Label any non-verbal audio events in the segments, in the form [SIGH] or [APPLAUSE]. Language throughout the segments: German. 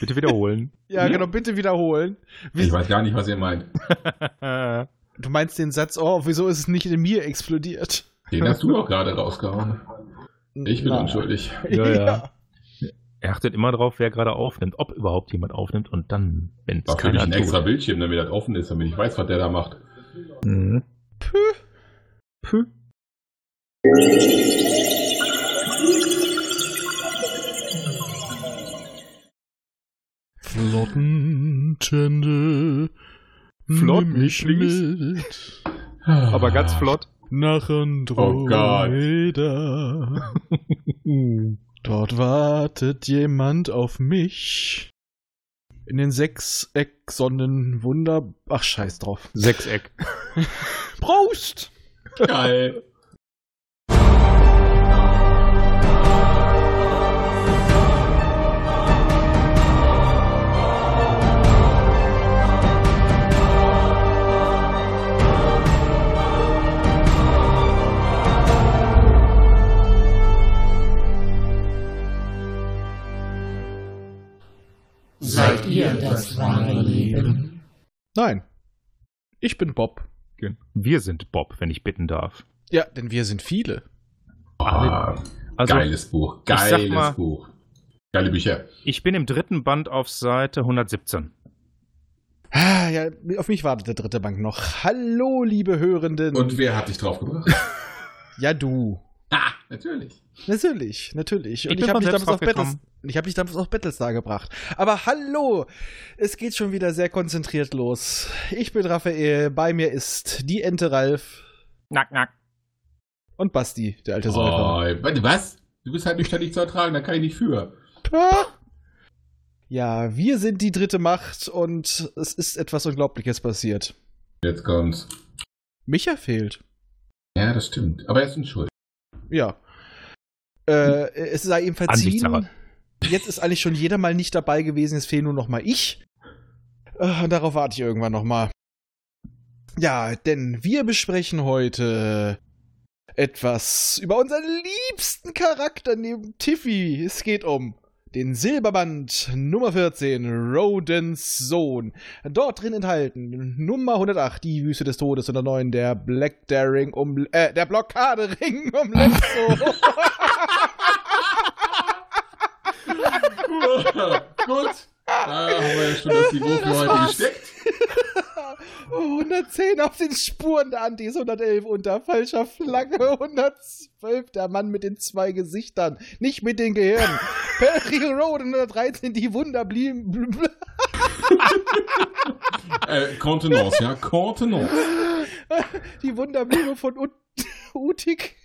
Bitte wiederholen. [LAUGHS] Ja, genau, bitte wiederholen. Ich weiß gar nicht, was ihr meint. [LAUGHS] Du meinst den Satz, oh, wieso ist es nicht in mir explodiert? Den hast du auch gerade rausgehauen. Ich bin Na. unschuldig. Ja, ja. [LAUGHS] Er achtet immer drauf, wer gerade aufnimmt, ob überhaupt jemand aufnimmt und dann, wenn es kriege ich keiner einen tut. extra Bildschirm, damit das offen ist, damit ich weiß, was der da macht. Mhm. Puh. Flottentende. Flott, please. mit [LAUGHS] Aber ganz flott. nach Oh. Andromeda. [LAUGHS] Dort wartet jemand auf mich. In den Sechseck-Sonnen Wunder. Ach, scheiß drauf. Sechseck. [LAUGHS] Prost! Geil. Ihr das wahre Leben? Nein. Ich bin Bob. Wir sind Bob, wenn ich bitten darf. Ja, denn wir sind viele. Ah, Also, geiles Buch. Geiles mal- Buch. Geile Bücher. ich bin im dritten Band auf Seite 117. Ah, Ja, auf mich wartet der dritte Bank noch. Hallo, liebe Hörenden. Und wer hat dich draufgebracht? [LAUGHS] ja, du. ah, natürlich. Natürlich, natürlich. Ich Und bin ich habe dich damals auf Battles, ich habe dich damals auf Battlestar gebracht. Aber hallo, es geht schon wieder sehr konzentriert los. Ich bin Raphael, bei mir ist die Ente Ralf Nack, nack. und Basti, der alte Säufer. Oh, warte, was? Du bist halt nicht zu ertragen, da kann ich nicht für. Ah. Ja, wir sind die dritte Macht und es ist etwas Unglaubliches passiert. Jetzt kommt's. Micha fehlt. Ja, das stimmt. Aber er ist in Schuld. Ja. Äh, es sei ihm verziehen. Jetzt ist eigentlich schon jeder mal nicht dabei gewesen, jetzt fehlen nur noch mal ich. Äh, Und darauf warte ich irgendwann noch mal. Ja, denn wir besprechen heute etwas über unseren liebsten Charakter neben Tiffy. Es geht um den Silberband Nummer 14, Rodens Sohn. Dort drin enthalten Nummer 108, die Wüste des Todes und der 9, der Black Daring um, äh, der Blockadering [LAUGHS] um Lepso. [LAUGHS] Gut. Da haben wir ja schon das Niveau für heute gesteckt. 110 auf den Spuren der Antis, 111 unter falscher Flagge, 112 der Mann mit den zwei Gesichtern, nicht mit den Gehirnen. [LAUGHS] Perry Road 113 die Wunderblieben. [LAUGHS] Äh, Kontenance, ja, Kontenance. [LAUGHS] Die Wunderblume von Ut Utik.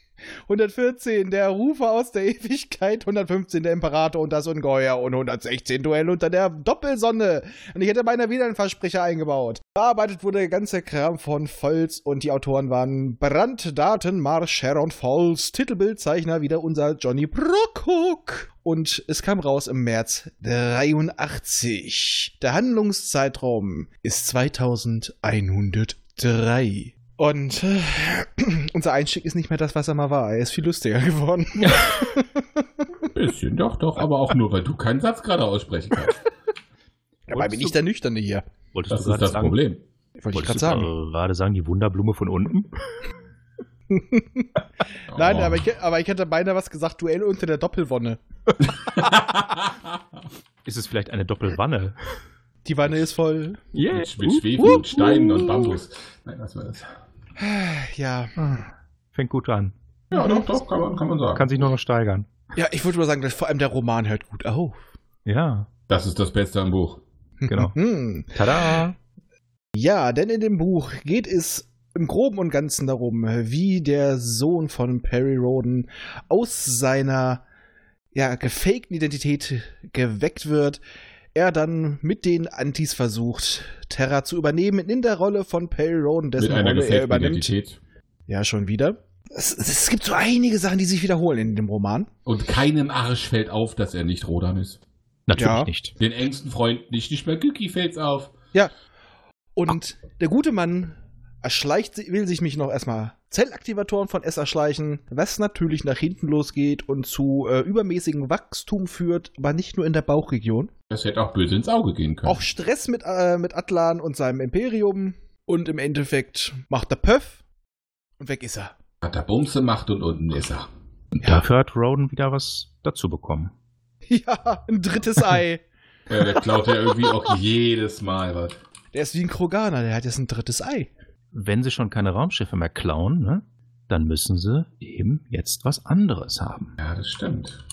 114 der Rufer aus der Ewigkeit, 115 der Imperator und das Ungeheuer und 116 Duell unter der Doppelsonne. Und ich hätte beinahe wieder einen Versprecher eingebaut. Bearbeitet wurde der ganze Kram von Volz und die Autoren waren Branddaten, Marsch, Sharon Falls, Titelbildzeichner wieder unser Johnny Brockhook. Und es kam raus im März 83. Der Handlungszeitraum ist 2103. Und äh, [CLEARS THROAT] unser Einstieg ist nicht mehr das, was er mal war. Er ist viel lustiger [LAUGHS] geworden. Bisschen, doch, doch, aber auch nur, weil du keinen Satz gerade aussprechen kannst. Dabei bin ich der Nüchterne hier. Wolltest Das du ist gerade das sagen, Problem. Wollte ich gerade sagen. gerade sagen, die Wunderblume von unten? [LAUGHS] Nein, Oh. aber ich, aber ich hätte beinahe was gesagt, Duell unter der Doppelwonne. [LAUGHS] Ist es vielleicht eine Doppelwanne? Die Wanne ist voll. Yeah. mit, mit Schwefel und Steinen und Bambus. Nein, was war das? [SIGHS] Ja. Fängt gut an. Ja, doch, doch, kann man, kann man sagen. Kann sich nur noch steigern. Ja, ich würde mal sagen, dass vor allem der Roman hört gut auf. Ja, Das ist das Beste am Buch. genau. [LAUGHS] Hm. Tada! Ja, denn in dem Buch geht es im Groben und Ganzen darum, wie der Sohn von Perry Roden aus seiner ja, gefakten Identität geweckt wird. Er dann mit den Antis versucht, Terra zu übernehmen in der Rolle von Perry Roden, dessen Mit einer Rolle er übernimmt. Identität. Ja, schon wieder. Es, es gibt so einige Sachen, die sich wiederholen in dem Roman. Und keinem Arsch fällt auf, dass er nicht Rodan ist. Natürlich Ja. nicht. Den engsten Freund nicht, nicht mal Güki fällt's auf. Und der gute Mann erschleicht, will sich mich noch erstmal Zellaktivatoren von S erschleichen, was natürlich nach hinten losgeht und zu äh, übermäßigem Wachstum führt, aber nicht nur in der Bauchregion. Das hätte auch böse ins Auge gehen können. Auch Stress mit, äh, mit Atlan und seinem Imperium. Und im Endeffekt macht er Pöff und weg ist er. Hat er Bumse macht und unten ist er. Und dafür hat Roden wieder was dazu bekommen. [LAUGHS] Ja, ein drittes [LAUGHS] Ei. Ja, der klaut ja irgendwie auch jedes Mal was. Der ist wie ein Kroganer, der hat jetzt ein drittes Ei. Wenn sie schon keine Raumschiffe mehr klauen, ne, dann müssen sie eben jetzt was anderes haben. Ja, das stimmt.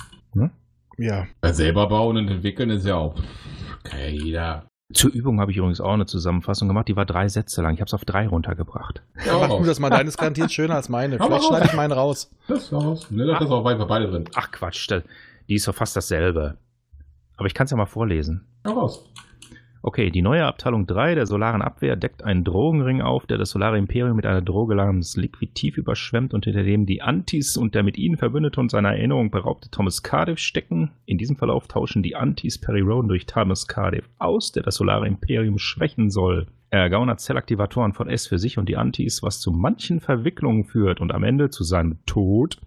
Ja. Bei selber bauen und entwickeln ist ja auch. Okay, jeder. Zur Übung habe ich übrigens auch eine Zusammenfassung gemacht, die war drei Sätze lang. Ich habe es auf drei runtergebracht. Ja, Mach raus. du das mal, deines garantiert schöner als meine. Vielleicht raus. schneide ich meinen raus. Das war's. Ne, das ist auch weiter beide drin. Ach Quatsch, die ist doch fast dasselbe. Aber ich kann es ja mal vorlesen. Ja, raus. Okay, die neue Abteilung 3 der solaren Abwehr deckt einen Drogenring auf, der das solare Imperium mit einer Droge namens Liquidtiv überschwemmt und hinter dem die Antis und der mit ihnen verbündete und seiner Erinnerung beraubte Thomas Cardiff stecken. In diesem Verlauf tauschen die Antis Perry Roden durch Thomas Cardiff aus, der das solare Imperium schwächen soll. Er gaunert Zellaktivatoren von S für sich und die Antis, was zu manchen Verwicklungen führt und am Ende zu seinem Tod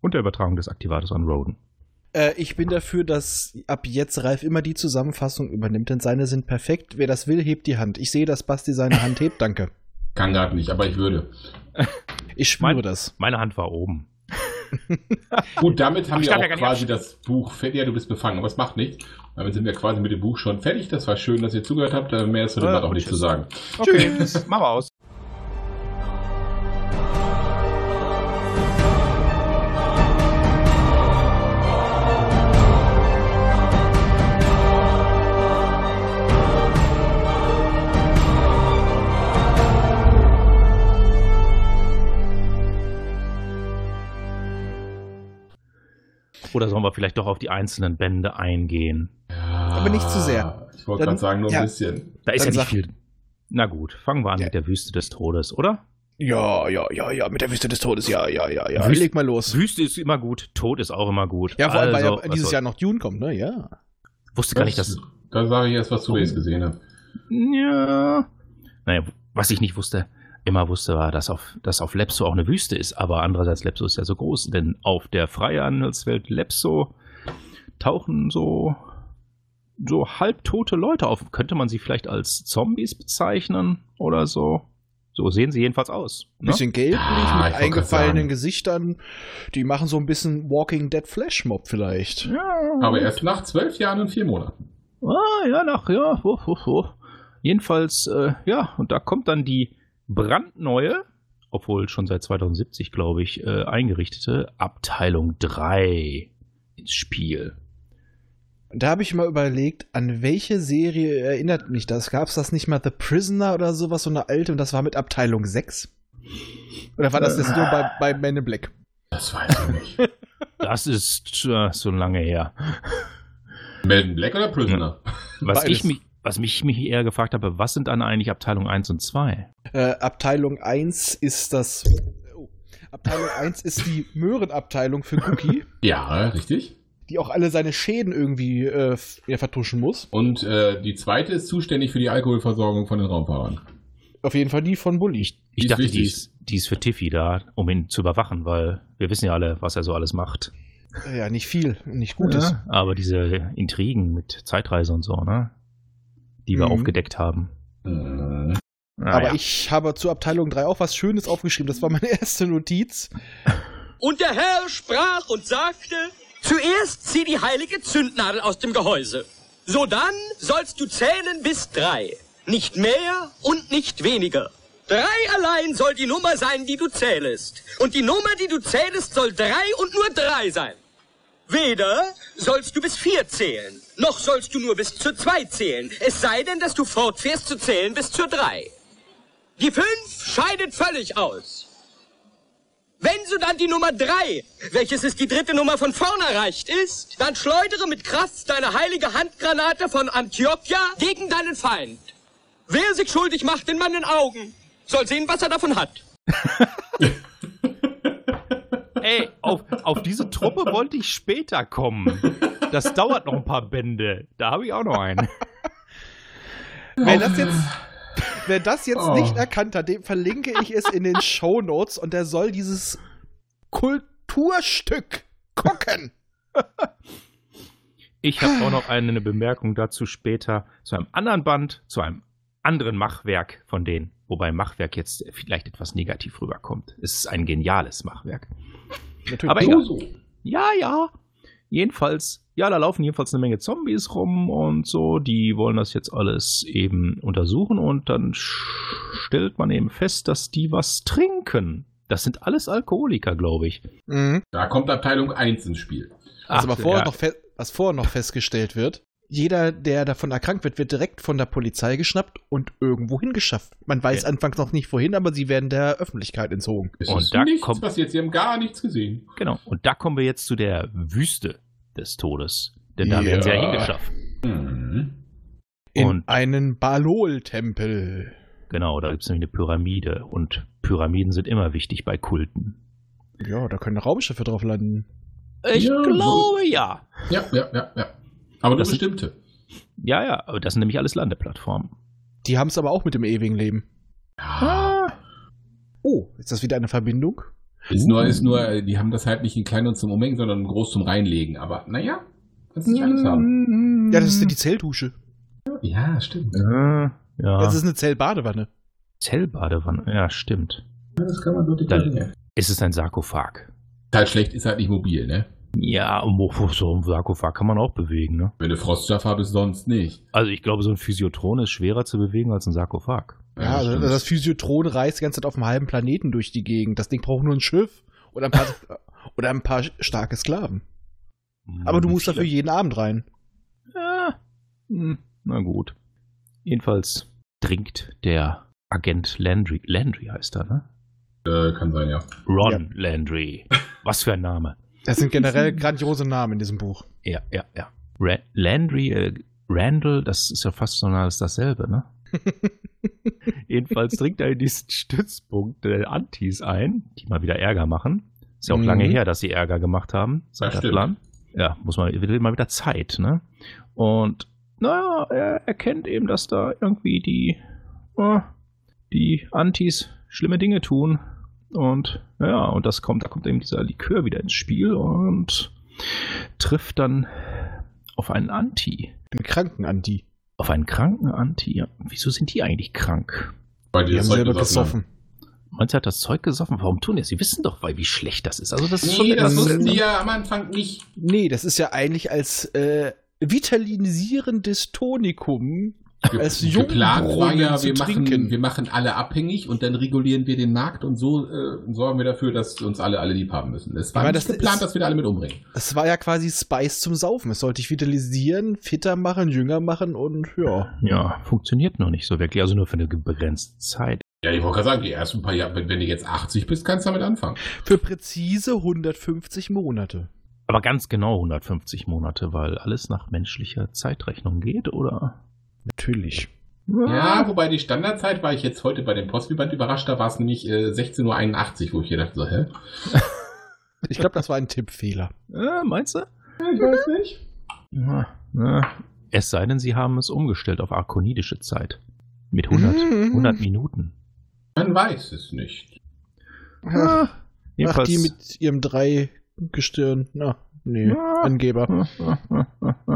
und der Übertragung des Aktivators an Roden. Äh, ich bin dafür, dass ab jetzt Ralf immer die Zusammenfassung übernimmt, denn seine sind perfekt. Wer das will, hebt die Hand. Ich sehe, dass Basti seine Hand hebt, danke. Kann gerade nicht, aber ich würde. Ich spüre Mein- das. Meine Hand war oben. [LAUGHS] Gut, damit haben Ich wir auch ja quasi das Buch fertig. Ja, du bist befangen, aber es macht nichts. Damit sind wir quasi mit dem Buch schon fertig. Das war schön, dass ihr zugehört habt. Äh, Mehr ist zu dem Ja, auch nicht tschüss. zu sagen. Okay, machen wir aus. Oder sollen wir vielleicht doch auf die einzelnen Bände eingehen? Ja, Aber nicht zu sehr. Ich wollte gerade sagen, nur ja. ein bisschen. Da ist ja nicht viel. Na gut, fangen wir an Ja. mit der Wüste des Todes, oder? Ja, ja, ja, ja, mit der Wüste des Todes, ja, ja, ja, ja. Wüste- Leg mal los. Wüste ist immer gut, Tod ist auch immer gut. Ja, vor allem, Also, weil ja was dieses Jahr noch Dune kommt, ne? Ja. Wusste gar nicht, dass. Da sage ich erst, was du jetzt gesehen hast. Ja. Naja, was ich nicht wusste, immer wusste, war, dass auf, dass auf Lepso auch eine Wüste ist. Aber andererseits, Lepso ist ja so groß, denn auf der Freihandelswelt Lepso tauchen so, so halbtote Leute auf. Könnte man sie vielleicht als Zombies bezeichnen oder so? So sehen sie jedenfalls aus. Ein Ne? bisschen gelblich, ich mit eingefallenen. Gesichtern. Die machen so ein bisschen Walking Dead Flash Mob vielleicht. Ja, Aber erst nach zwölf Jahren und vier Monaten. Ah, ja, nach, ja, ho, ho, ho. Jedenfalls, äh, ja, und da kommt dann die brandneue, obwohl schon seit 2070, glaube ich, äh, eingerichtete Abteilung 3 ins Spiel. Da habe ich mal überlegt, an welche Serie erinnert mich das? Gab es das nicht mal The Prisoner oder sowas, so eine alte, und das war mit Abteilung 6? Oder war das jetzt nur bei, bei Men in Black? Das weiß ich nicht. [LAUGHS] Das ist äh, so lange her. Melden Black oder Prisoner? Was Beides. ich mich, was mich, mich eher gefragt habe, was sind dann eigentlich Abteilung 1 und 2? Äh, Abteilung 1 ist das. Oh. Abteilung [LAUGHS] 1 ist die Möhrenabteilung für Cookie, [LAUGHS] Ja, richtig. die auch alle seine Schäden irgendwie äh, vertuschen muss. Und äh, die zweite ist zuständig für die Alkoholversorgung von den Raumfahrern. Auf jeden Fall die von Bully. Ich, Die ich ist dachte, die ist, die ist für Tiffy da, um ihn zu überwachen, weil wir wissen ja alle, was er so alles macht. Äh, Ja, nicht viel, nicht Gutes. Ja, aber diese Intrigen mit Zeitreise und so, ne? Die wir Mhm. aufgedeckt haben. Mhm. Aber Naja. ich habe zur Abteilung 3 auch was Schönes aufgeschrieben. Das war meine [LAUGHS] erste Notiz. Und der Herr sprach und sagte, zuerst zieh die heilige Zündnadel aus dem Gehäuse. Sodann sollst du zählen bis drei. Nicht mehr und nicht weniger. Drei allein soll die Nummer sein, die du zählest. Und die Nummer, die du zählest, soll drei und nur drei sein. Weder sollst du bis vier zählen, noch sollst du nur bis zur zwei zählen. Es sei denn, dass du fortfährst zu zählen bis zur drei. Die fünf scheidet völlig aus. Wenn so dann die Nummer drei, welches ist die dritte Nummer von vorn erreicht ist, dann schleudere mit Kraft deine heilige Handgranate von Antiochia gegen deinen Feind. Wer sich schuldig macht in meinen Augen, soll sehen, was er davon hat. [LAUGHS] Ey, auf, auf diese Truppe wollte ich später kommen. Das dauert noch ein paar Bände. Da habe ich auch noch einen. Wer das jetzt, wer das jetzt Oh. nicht erkannt hat, dem verlinke ich es in den Show Notes und der soll dieses Kulturstück gucken. Ich habe auch noch eine Bemerkung dazu später zu einem anderen Band, zu einem anderen Machwerk von denen. Wobei Machwerk jetzt vielleicht etwas negativ rüberkommt. Es ist ein geniales Machwerk. Natürlich. Aber So, egal. so. Ja, ja. Jedenfalls, ja, da laufen jedenfalls eine Menge Zombies rum und so. Die wollen das jetzt alles eben untersuchen und dann stellt man eben fest, dass die was trinken. Das sind alles Alkoholiker, glaube ich. Mhm. Da kommt Abteilung 1 ins Spiel. Also, Ach, aber vorher ja. noch was vorher noch festgestellt wird, jeder, der davon erkrankt wird, wird direkt von der Polizei geschnappt und irgendwo hingeschafft. Man weiß Ja. anfangs noch nicht wohin, aber sie werden der Öffentlichkeit entzogen. Es Und ist da nichts kommt- passiert. Sie haben gar nichts gesehen. Genau. Und da kommen wir jetzt zu der Wüste des Todes. Denn da werden sie ja Ja. hingeschafft. Mhm. In Und- einen Balol-Tempel. Genau, da gibt es nämlich eine Pyramide. Und Pyramiden sind immer wichtig bei Kulten. Ja, da können Raumschiffe drauf landen. Ich Ja, glaube ja. Ja, ja, ja, ja. Aber nur Das sind- bestimmte. Ja, ja, aber das sind nämlich alles Landeplattformen. Die haben es aber auch mit dem ewigen Leben. Ja. Oh, ist das wieder eine Verbindung? Ist nur, ist nur, die haben das halt nicht in klein und zum Umhängen, sondern in groß zum Reinlegen. Aber naja, kannst nicht alles haben. Ja, das ist die Zelldusche. Ja, stimmt. Ja, ja. Das ist eine Zellbadewanne. Zellbadewanne. Ja, stimmt. Das kann man wirklich Dann- sagen. Es ist ein Sarkophag. Ist halt schlecht, ist halt nicht mobil, ne? Ja, so ein Sarkophag kann man auch bewegen, ne? Wenn du Frostschaffer bist, sonst nicht. Also ich glaube, so ein Physiotron ist schwerer zu bewegen als ein Sarkophag. Ja, also stimmt. das Physiotron reist die ganze Zeit auf einem halben Planeten durch die Gegend. Das Ding braucht nur ein Schiff oder ein paar, [LAUGHS] oder ein paar starke Sklaven. Aber du musst dafür jeden Abend rein. Ja, hm, na gut. Jedenfalls trinkt der Agent Landry, Landry heißt er, ne? Äh, kann sein, ja. Ron Landry. Was für ein Name. Das sind generell grandiose Namen in diesem Buch. Ja, ja, ja. Ra Landry, äh, Randall, das ist ja fast so nah als dasselbe, ne? [LAUGHS] Jedenfalls trinkt er in diesen Stützpunkt der Antis ein, die mal wieder Ärger machen. Ist ja auch Mhm. lange her, dass sie Ärger gemacht haben, seit Das der stimmt. Plan. Ja, muss man wird mal wieder Zeit, ne? Und naja, er erkennt eben, dass da irgendwie die, äh, die Antis schlimme Dinge tun. Und ja, und das kommt, da kommt eben dieser Likör wieder ins Spiel und trifft dann auf einen Anti. Ein Krankenanti. Auf einen kranken Anti. Ja. Wieso sind die eigentlich krank? Weil die Die das haben Zeug selber gesoffen gesoffen. Meinst du, hat das Zeug gesoffen? Warum tun die das? Sie wissen doch, weil wie schlecht das ist. Also das ist haben. schon Nee, das wussten die ja am Anfang nicht. Nee, das ist ja eigentlich als äh, vitalinisierendes Tonikum Als geplant war ja, wir machen, trinken. wir machen alle abhängig und dann regulieren wir den Markt und so äh, sorgen wir dafür, dass uns alle alle lieb haben müssen. Es war Aber nicht das geplant, ist- dass wir da alle mit umbringen. Es war ja quasi Spice zum Saufen. Es sollte dich vitalisieren, fitter machen, jünger machen und ja. Ja, funktioniert noch nicht so wirklich. Also nur für eine begrenzte Zeit. Ja, ich wollte gerade sagen, die ersten paar Jahre, wenn wenn du jetzt 80 bist, kannst du damit anfangen. Für präzise 150 Monate. Aber ganz genau 150 Monate, weil alles nach menschlicher Zeitrechnung geht, oder? Natürlich. Ja, wobei die Standardzeit war ich jetzt heute bei dem Postband überrascht, da war es nämlich äh, 16.81 Uhr, wo ich hier dachte so, hä? [LAUGHS] Ich glaube, das war ein Tippfehler. Äh, meinst du? Ich weiß nicht. Ja, na, es sei denn, sie haben es umgestellt auf arkonidische Zeit. Mit 100, Mhm. 100 Minuten. Man weiß es nicht. Ach, Jedenfalls. die mit ihrem Dreigestirn. Na, nee, Ja. Angeber. [LAUGHS]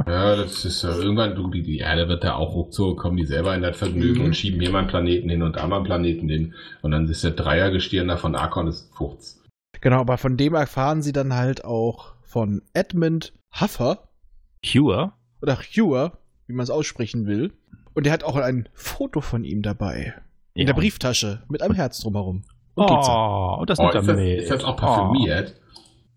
Ja, das ist äh, irgendwann, du, die, die Erde wird da auch ruckzuck, kommen die selber in das Vergnügen Mhm. und schieben hier mal einen Planeten hin und da mal einen Planeten hin. Und dann ist der Dreiergestirn da von Arkon ist Furz. Genau, aber von dem erfahren sie dann halt auch von Edmund Huffer Cure? oder Hewer, wie man es aussprechen will. Und der hat auch ein Foto von ihm dabei. In der Brieftasche mit einem Herz drumherum. Und. Oh, und das Oh, nimmt er ist, das, mit. ist das auch parfümiert?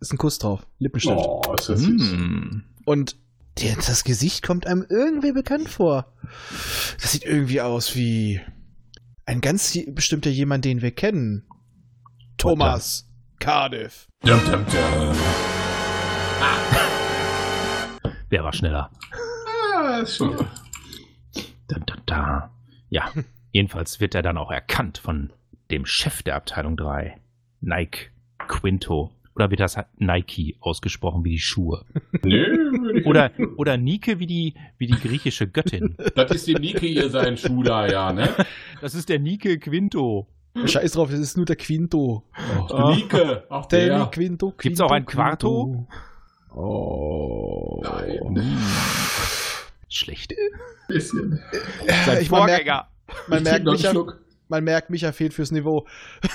Ist ein Kuss drauf. Lippenstift. Oh, ist das süß. Mm. Und der, das Gesicht kommt einem irgendwie bekannt vor. Das sieht irgendwie aus wie ein ganz bestimmter jemand, den wir kennen. Thomas Cardiff. Dum, dum, dum. [LAUGHS] Wer war schneller? Ah, da. Ja, [LAUGHS] jedenfalls wird er dann auch erkannt von dem Chef der Abteilung 3, Nike Quinto. Oder wird das Nike ausgesprochen wie die Schuhe? [LAUGHS] Oder, oder Nike wie die, wie die griechische Göttin. [LAUGHS] das ist die Nike, ihr sein Schuh da, ja, ne? Das ist der Nike Quinto. Scheiß drauf, das ist nur der Quinto. Oh, Nike, auch Der der. Quinto, Quinto. Gibt's auch ein Quinto. Quarto? Oh. Nein. Schlecht. Bisschen. Sein Ich man merkt, Vorgänger. man, merkt, noch einen Micha, man merkt, Micha fehlt fürs Niveau.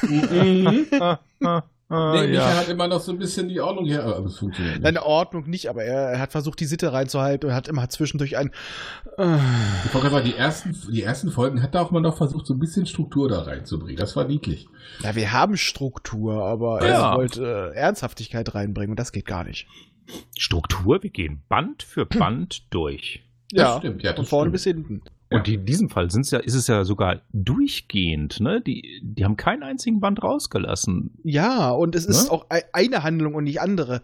[LAUGHS] Ah, Nee, ja. hat immer noch so ein bisschen die Ordnung hier, aber es funktioniert nicht. Deine Ordnung nicht, aber er, er hat versucht, die Sitte reinzuhalten und hat immer zwischendurch ein. Äh, Ich wollte gerade sagen, die ersten, die ersten Folgen hat da auch mal noch versucht, so ein bisschen Struktur da reinzubringen. Das war niedlich. ja, wir haben Struktur, aber Ja. er wollte äh, Ernsthaftigkeit reinbringen und das geht gar nicht. Struktur, wir gehen Band für Band [CLEARS THROAT] durch. Das stimmt, ja, das Von vorne stimmt. bis hinten. Und in diesem Fall sind's ja, ist es ja sogar durchgehend, ne? Die, die haben keinen einzigen Band rausgelassen. Ja, und es ist Ne? auch ei- eine Handlung und nicht andere.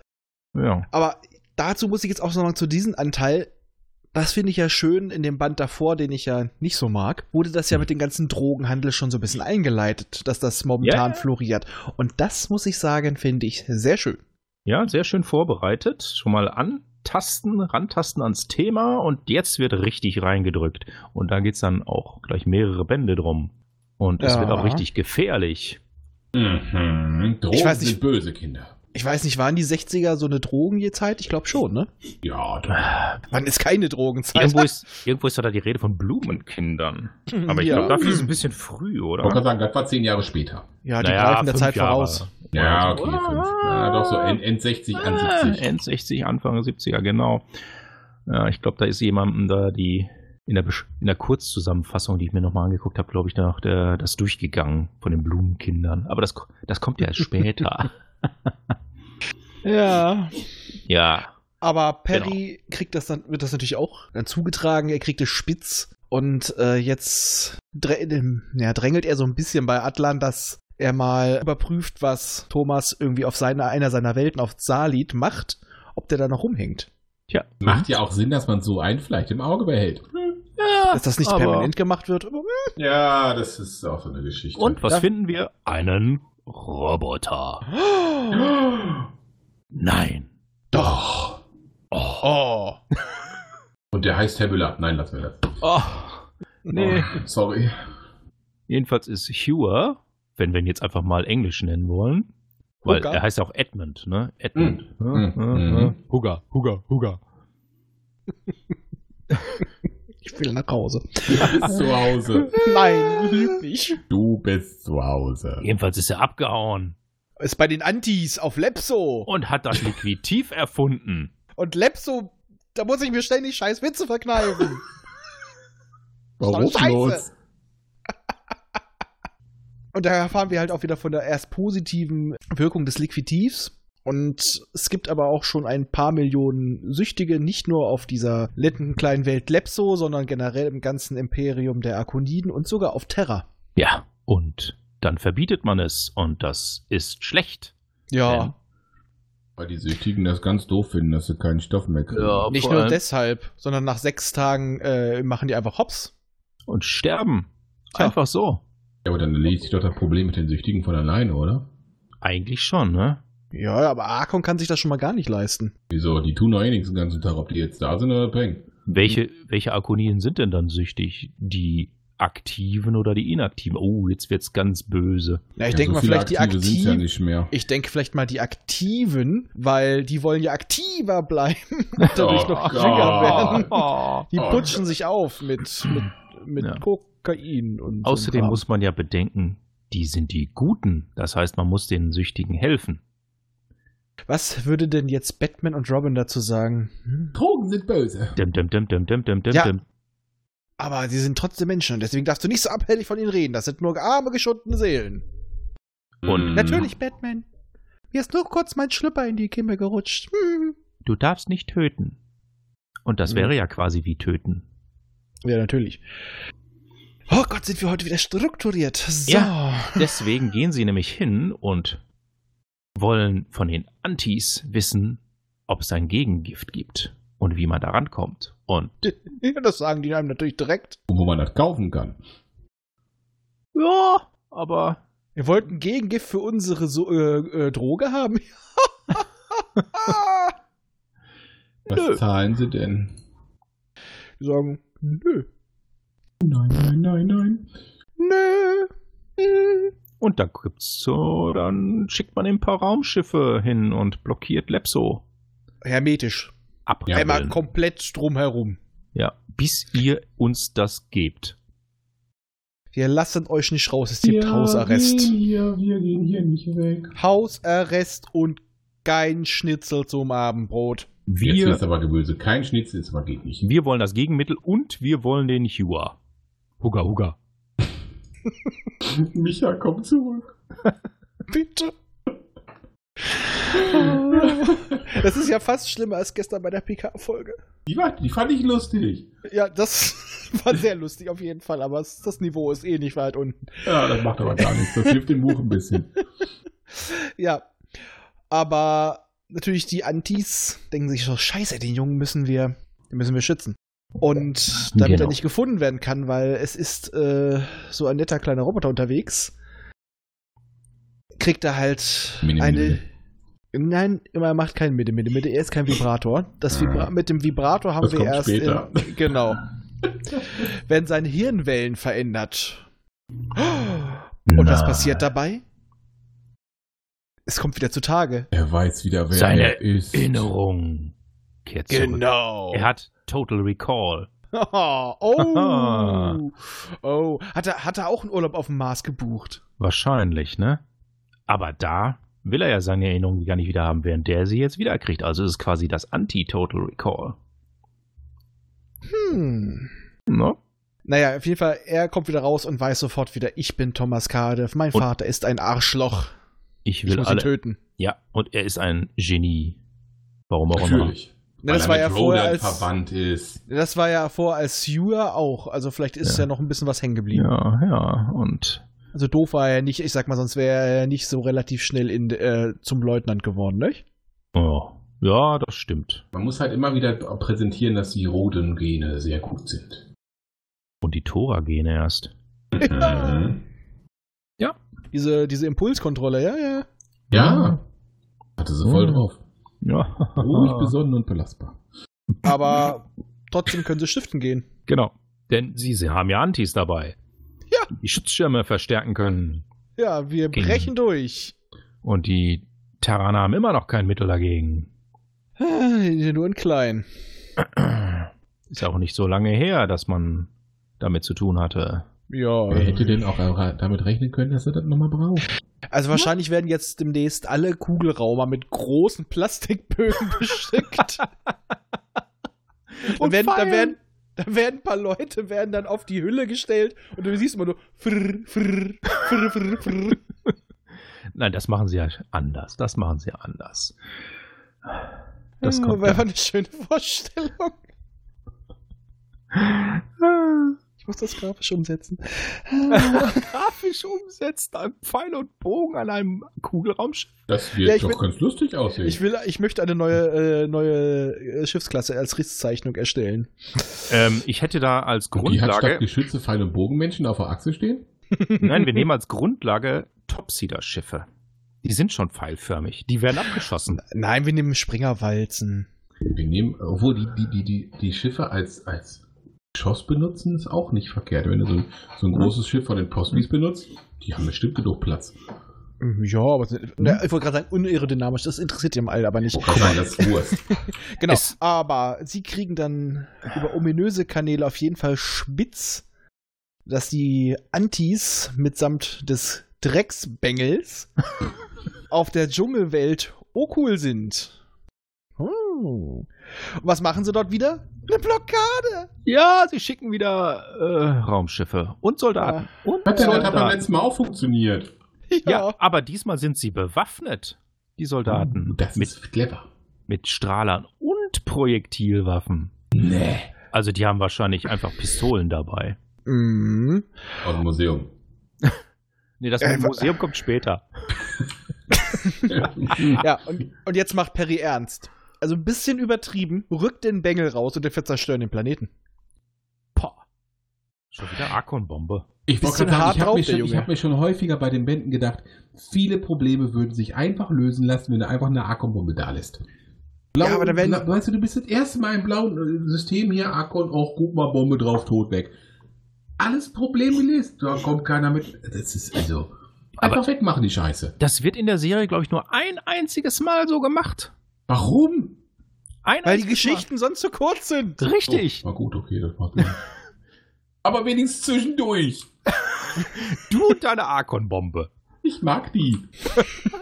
Ja. Aber dazu muss ich jetzt auch noch mal zu diesem Anteil. Das finde ich ja schön in dem Band davor, den ich ja nicht so mag, wurde das ja mit dem ganzen Drogenhandel schon so ein bisschen eingeleitet, dass das momentan Ja. floriert. Und das muss ich sagen, finde ich sehr schön. Ja, sehr schön vorbereitet. Schon mal antasten, rantasten ans Thema und jetzt wird richtig reingedrückt. Und da geht's dann auch gleich mehrere Bände drum. Und es Ja. wird auch richtig gefährlich. Mhm. Drogen Ich weiß nicht- sind böse Kinder. Ich weiß nicht, waren die 60er so eine Drogenzeit? Ich glaube schon, ne? Ja. Wann ist keine Drogenzeit? Irgendwo [LAUGHS] ist, irgendwo ist da die Rede von Blumenkindern. Aber ich ja. glaube, dafür ist es ein bisschen früh, Ich wollte oder? gerade sagen, das war zehn Jahre später. ja, die Naja, greifen der Zeit Jahre. voraus. Ja, Oder okay. Fünf. Ja, doch so End, End 60, an 70. End 60, Anfang 70er, genau. Ja, ich glaube, da ist jemandem da die in der, in der Kurzzusammenfassung, die ich mir nochmal angeguckt habe, glaube ich, da noch der, das durchgegangen von den Blumenkindern. Aber das, das kommt ja erst später. [LAUGHS] Ja. ja. Aber Perry kriegt das dann, wird das natürlich auch dann zugetragen, er kriegt es spitz und äh, jetzt drä ja, drängelt er so ein bisschen bei Atlan, dass er mal überprüft, was Thomas irgendwie auf seiner, einer seiner Welten auf Salit macht, ob der da noch rumhängt. Tja. Macht ja auch Sinn, dass man so einen vielleicht im Auge behält. Ja, Dass das nicht aber- permanent gemacht wird. Hm. Ja, das ist auch so eine Geschichte. Und was Da- finden wir? Einen Roboter. [GASPS] Nein. Doch. Oh. Und der heißt Herr Müller. Nein, lassen wir das. Oh. Nee. Oh, sorry. Jedenfalls ist Hewer, wenn wir ihn jetzt einfach mal Englisch nennen wollen, weil Hooker. er heißt ja auch Edmund, ne? Edmund. Mm. Ja, Mm. ja, Mm. ja. Hugger, Hugger, Hugger. Ich will nach Hause. Du bist zu Hause. [LAUGHS] Nein, lüg nicht. Du bist zu Hause. Jedenfalls ist er abgehauen Ist bei den Antis auf Lepso. und hat das Liquitiv erfunden. Und Lepso, da muss ich mir ständig scheiß Witze verkneifen. [LAUGHS] Warum Scheiße. bloß? Und da erfahren wir halt auch wieder von der erst positiven Wirkung des Liquitivs. Und es gibt aber auch schon ein paar Millionen Süchtige, nicht nur auf dieser letten kleinen Welt Lepso, sondern generell im ganzen Imperium der Akoniden und sogar auf Terra. Ja, und dann verbietet man es und das ist schlecht. Ja, Weil die Süchtigen das ganz doof finden, dass sie keinen Stoff mehr kriegen. Ja. nicht nur deshalb, sondern nach sechs Tagen äh, machen die einfach Hops. Und sterben. Tja. Einfach so. Ja, aber dann erledigt sich doch das Problem mit den Süchtigen von alleine, oder? Eigentlich schon, ne? Ja, aber Arkon kann sich das schon mal gar nicht leisten. Wieso? Die tun doch eh nichts den ganzen Tag, ob die jetzt da sind oder peng. Welche, welche Akonien sind denn dann süchtig? Die aktiven oder die inaktiven? Oh, jetzt wird's ganz böse. Ja, ich ja, denke so mal vielleicht die Aktive sind's Aktiven. ja nicht mehr. Ich denke vielleicht mal die Aktiven, weil die wollen ja aktiver bleiben [LAUGHS] und dadurch Oh noch jünger werden. Oh. Die Oh putschen sich auf mit, mit, mit Ja. Kokain und. Außerdem so muss man ja bedenken, die sind die Guten. Das heißt, man muss den Süchtigen helfen. Was würde denn jetzt Batman und Robin dazu sagen? Hm? Drogen sind böse. Dim, dim, dim, dim, dim, dim, dim, Ja. dim. Aber sie sind trotzdem Menschen und deswegen darfst du nicht so abhellig von ihnen reden. Das sind nur arme, geschundene Seelen. Und Mhm. Natürlich, Batman. Mir ist nur kurz mein Schlüpper in die Kimme gerutscht. Hm. Du darfst nicht töten. Und das Mhm. wäre ja quasi wie töten. Ja, natürlich. Oh Gott, sind wir heute wieder strukturiert. So. Ja. Deswegen gehen sie nämlich hin und wollen von den Antis wissen, ob es ein Gegengift gibt und wie man da rankommt. Und Ja, das sagen die einem natürlich direkt. Und wo man das kaufen kann. ja, aber Wir wollten Gegengift für unsere so äh, äh, Droge haben. [LAUGHS] Was Nö. zahlen sie denn? Die sagen, nö, Nein, nein, nein, nein. nö. hm. Und dann gibt's so, dann schickt man ein paar Raumschiffe hin und blockiert Lepso. hermetisch. Ja, Einmal komplett drumherum. Ja, bis ihr uns das gebt. Wir lassen euch nicht raus. Es gibt Hausarrest. Wir, hier, wir gehen hier nicht weg. Hausarrest und kein Schnitzel zum Abendbrot. Jetzt Wir, ist aber Gemüse. Kein Schnitzel, ist aber geht nicht. wir wollen das Gegenmittel und wir wollen den Hua. Hugga, hugga. [LAUGHS] Micha, komm zurück. [LAUGHS] Bitte. [LAUGHS] Das ist ja fast schlimmer als gestern bei der PK-Folge. Die, war, die fand ich lustig. Ja, das war sehr lustig auf jeden Fall, aber das Niveau ist eh nicht weit unten. Ja, das macht aber gar nichts. Das hilft dem Buch ein bisschen. Ja, aber natürlich die Antis denken sich so, scheiße, den Jungen müssen wir, den müssen wir schützen. Und damit Genau. er nicht gefunden werden kann, weil es ist äh, so ein netter kleiner Roboter unterwegs, kriegt er halt Mini, eine... Nein, er macht keinen Mitte, Mitte, Mitte. Er ist kein Vibrator. Das Ah. Vibra mit dem Vibrator haben Das wir kommt erst später. In, [LAUGHS] genau. [LAUGHS] Wenn sein Hirnwellen verändert. Und was passiert dabei? Es kommt wieder zutage. Er weiß wieder, wer Seine er ist. Erinnerung kehrt zurück. Genau. Er hat Total Recall. [LAUGHS] oh. [LAUGHS] oh. Hat er, hat er auch einen Urlaub auf dem Mars gebucht? Wahrscheinlich, ne? Aber da will er ja seine Erinnerung gar nicht wieder haben, während der sie jetzt wieder kriegt. Also ist es quasi das Anti-Total Recall. Hm. Ne? Naja, auf jeden Fall, er kommt wieder raus und weiß sofort wieder, ich bin Thomas Kadev. Mein Und- Vater ist ein Arschloch. Ich Ich will muss ihn alle. töten. Ja, und er ist ein Genie. Warum auch immer. Natürlich. Na, das Weil war er ja vorher als- verwandt ist. Das war ja vor als Sewer auch. Also vielleicht ist Ja. ja noch ein bisschen was hängen geblieben. Ja, ja, und Also doof war er nicht. Ich sag mal, sonst wäre er ja nicht so relativ schnell in, äh, zum Leutnant geworden, nicht? oh, ja, das stimmt. Man muss halt immer wieder präsentieren, dass die Roden-Gene sehr gut sind. Und die Tora-Gene erst. Mhm. [LAUGHS] Diese, diese Impulskontrolle, ja, ja. Ja. Hatte sie voll Mhm. drauf. Ja. Ruhig, besonnen und belastbar. Aber trotzdem können sie stiften gehen. Genau. Denn sie, sie haben ja Antis dabei. Ja. Die Schutzschirme verstärken können. Ja, wir Gehen. brechen durch. Und die Terraner haben immer noch kein Mittel dagegen. Ah, Nur in klein. Ist auch nicht so lange her, dass man damit zu tun hatte. Ja. Wer hätte denn auch damit rechnen können, dass er das nochmal braucht? Also wahrscheinlich werden jetzt demnächst alle Kugelraumer mit großen Plastikbögen [LAUGHS] bestückt. und werden, da, werden, da werden ein paar Leute werden dann auf die Hülle gestellt und du siehst immer nur frr, frr, frr, frr, frr. Nein, das machen sie ja anders. Das machen sie ja anders. Das Ja, kommt Wäre ja. eine schöne Vorstellung. [LAUGHS] Ich muss das grafisch umsetzen. [LAUGHS] [LAUGHS] Grafisch umsetzt, ein Pfeil und Bogen an einem Kugelraumschiff. Das wird Ja, doch will- ganz lustig aussehen. Ich, will, ich möchte eine neue, äh, neue äh, Schiffsklasse als Risszeichnung erstellen. Ähm, ich hätte da als die hat statt Grundlage, Geschütze Pfeil- und Bogenmenschen auf der Achse stehen? [LAUGHS] nein, wir nehmen als Grundlage Topsider-Schiffe. Die sind schon pfeilförmig. Die werden abgeschossen. Nein, wir nehmen Springerwalzen. Wir nehmen, obwohl die, die, die, die, die Schiffe als, als Geschoss benutzen, ist auch nicht verkehrt. Wenn du so ein, so ein großes Schiff von den Postbis benutzt, die haben bestimmt genug Platz. Ja, aber na, ich wollte gerade sagen, unaerodynamisch, das interessiert ihr alle aber nicht. Guck mal, das ist Wurst. [LAUGHS] Genau, Es- aber sie kriegen dann über ominöse Kanäle auf jeden Fall spitz, dass die Antis mitsamt des Drecksbengels [LAUGHS] auf der Dschungelwelt cool sind. Oh. Und was machen sie dort wieder? Eine Blockade! Ja, sie schicken wieder äh, Raumschiffe und Soldaten. Und Hat das hat beim Soldaten. letzten Mal auch funktioniert? Ja, aber diesmal sind sie bewaffnet, die Soldaten. Das mit, ist clever. mit Strahlern und Projektilwaffen. Nee. Also die haben wahrscheinlich einfach Pistolen dabei. Mhm. Aus dem Museum. [LAUGHS] Nee, das Äh, wa- Museum kommt später. [LAUGHS] Ja, und, und jetzt macht Perry ernst. Also ein bisschen übertrieben, rückt den Bengel raus und der wird zerstören den Planeten. Poh. Schon wieder Arkon-Bombe. Ich wollte Bisschen gerade sagen, hart ich habe drauf, mir, schon- ich hab mir schon häufiger bei den Bänden gedacht, viele Probleme würden sich einfach lösen lassen, wenn du einfach eine Akon-Bombe da lässt. Blau, Ja, aber da werden- weißt du, du bist das erste Mal im blauen äh, System hier, Akon, auch guck mal, Bombe drauf, tot weg. Alles Problem gelöst. Da kommt keiner mit. Das ist also. Einfach Aber- wegmachen, die Scheiße. Das wird in der Serie, glaube ich, nur ein einziges Mal so gemacht. Warum? Ein Weil die Geschichten sonst zu kurz sind. Mal. Richtig. Oh, war gut, okay, das macht. [LAUGHS] Aber wenigstens zwischendurch. Du und deine Arkon-Bombe. Ich mag die.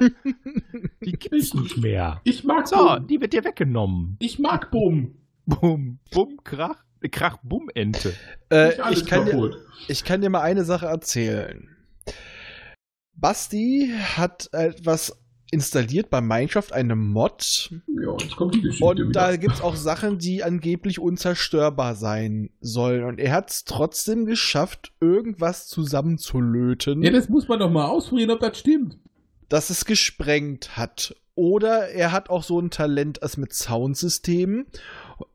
[LAUGHS] Die gibt's nicht mehr. Ich mag So, Bumm. die wird dir weggenommen. Ich mag Bumm. Bum, Bum, Krach. Krach, Bum, Ente. Äh, ich, kann dir, ich kann dir mal eine Sache erzählen. Basti hat etwas installiert bei Minecraft, eine Mod. Ja, jetzt kommt die Geschichte Und wieder. da gibt es auch Sachen, die angeblich unzerstörbar sein sollen. Und er hat es trotzdem geschafft, irgendwas zusammenzulöten, ja, das muss man doch mal ausprobieren, ob das stimmt. dass es gesprengt hat. Oder er hat auch so ein Talent als mit Soundsystemen.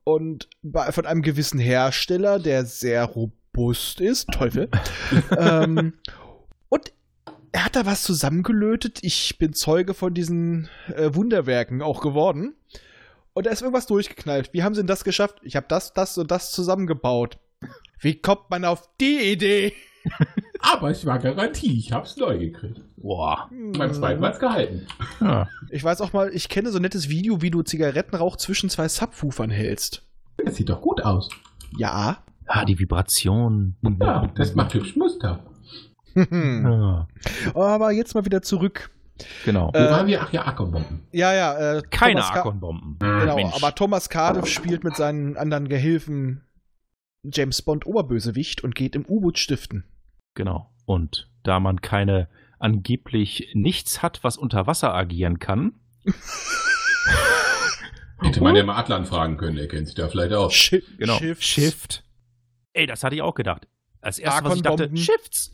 Und bei, von einem gewissen Hersteller, der sehr robust ist, Teufel. [LAUGHS] ähm, er hat da was zusammengelötet. Ich bin Zeuge von diesen äh, Wunderwerken auch geworden. Und da ist irgendwas durchgeknallt. Wie haben sie denn das geschafft? Ich habe das, das und das zusammengebaut. Wie kommt man auf die Idee? [LAUGHS] Aber ich war Garantie, ich hab's neu gekriegt. Boah. Beim zweiten Mal's gehalten. Ja. Ich weiß auch mal, ich kenne so ein nettes Video, wie du Zigarettenrauch zwischen zwei Subwoofern hältst. Das sieht doch gut aus. Ja. Ah, die Vibration. Ja, das macht hübsch Muster. [LAUGHS] Ja, Aber jetzt mal wieder zurück. genau. Wo Äh, waren wir? Ach ja, Ackerbomben. Ja, ja. Äh, Keine Arkon-Bomben. Genau, Mensch. aber Thomas Cardiff spielt mit seinen anderen Gehilfen James Bond Oberbösewicht und geht im U-Boot stiften. Genau. Und da man keine angeblich nichts hat, was unter Wasser agieren kann, [LAUGHS] Hätte man ja mal Atlan fragen können, der kennt sich da vielleicht aus. Schi genau, Shifts. Shift. Ey, das hatte ich auch gedacht. Als erstes, was ich dachte. Shifts.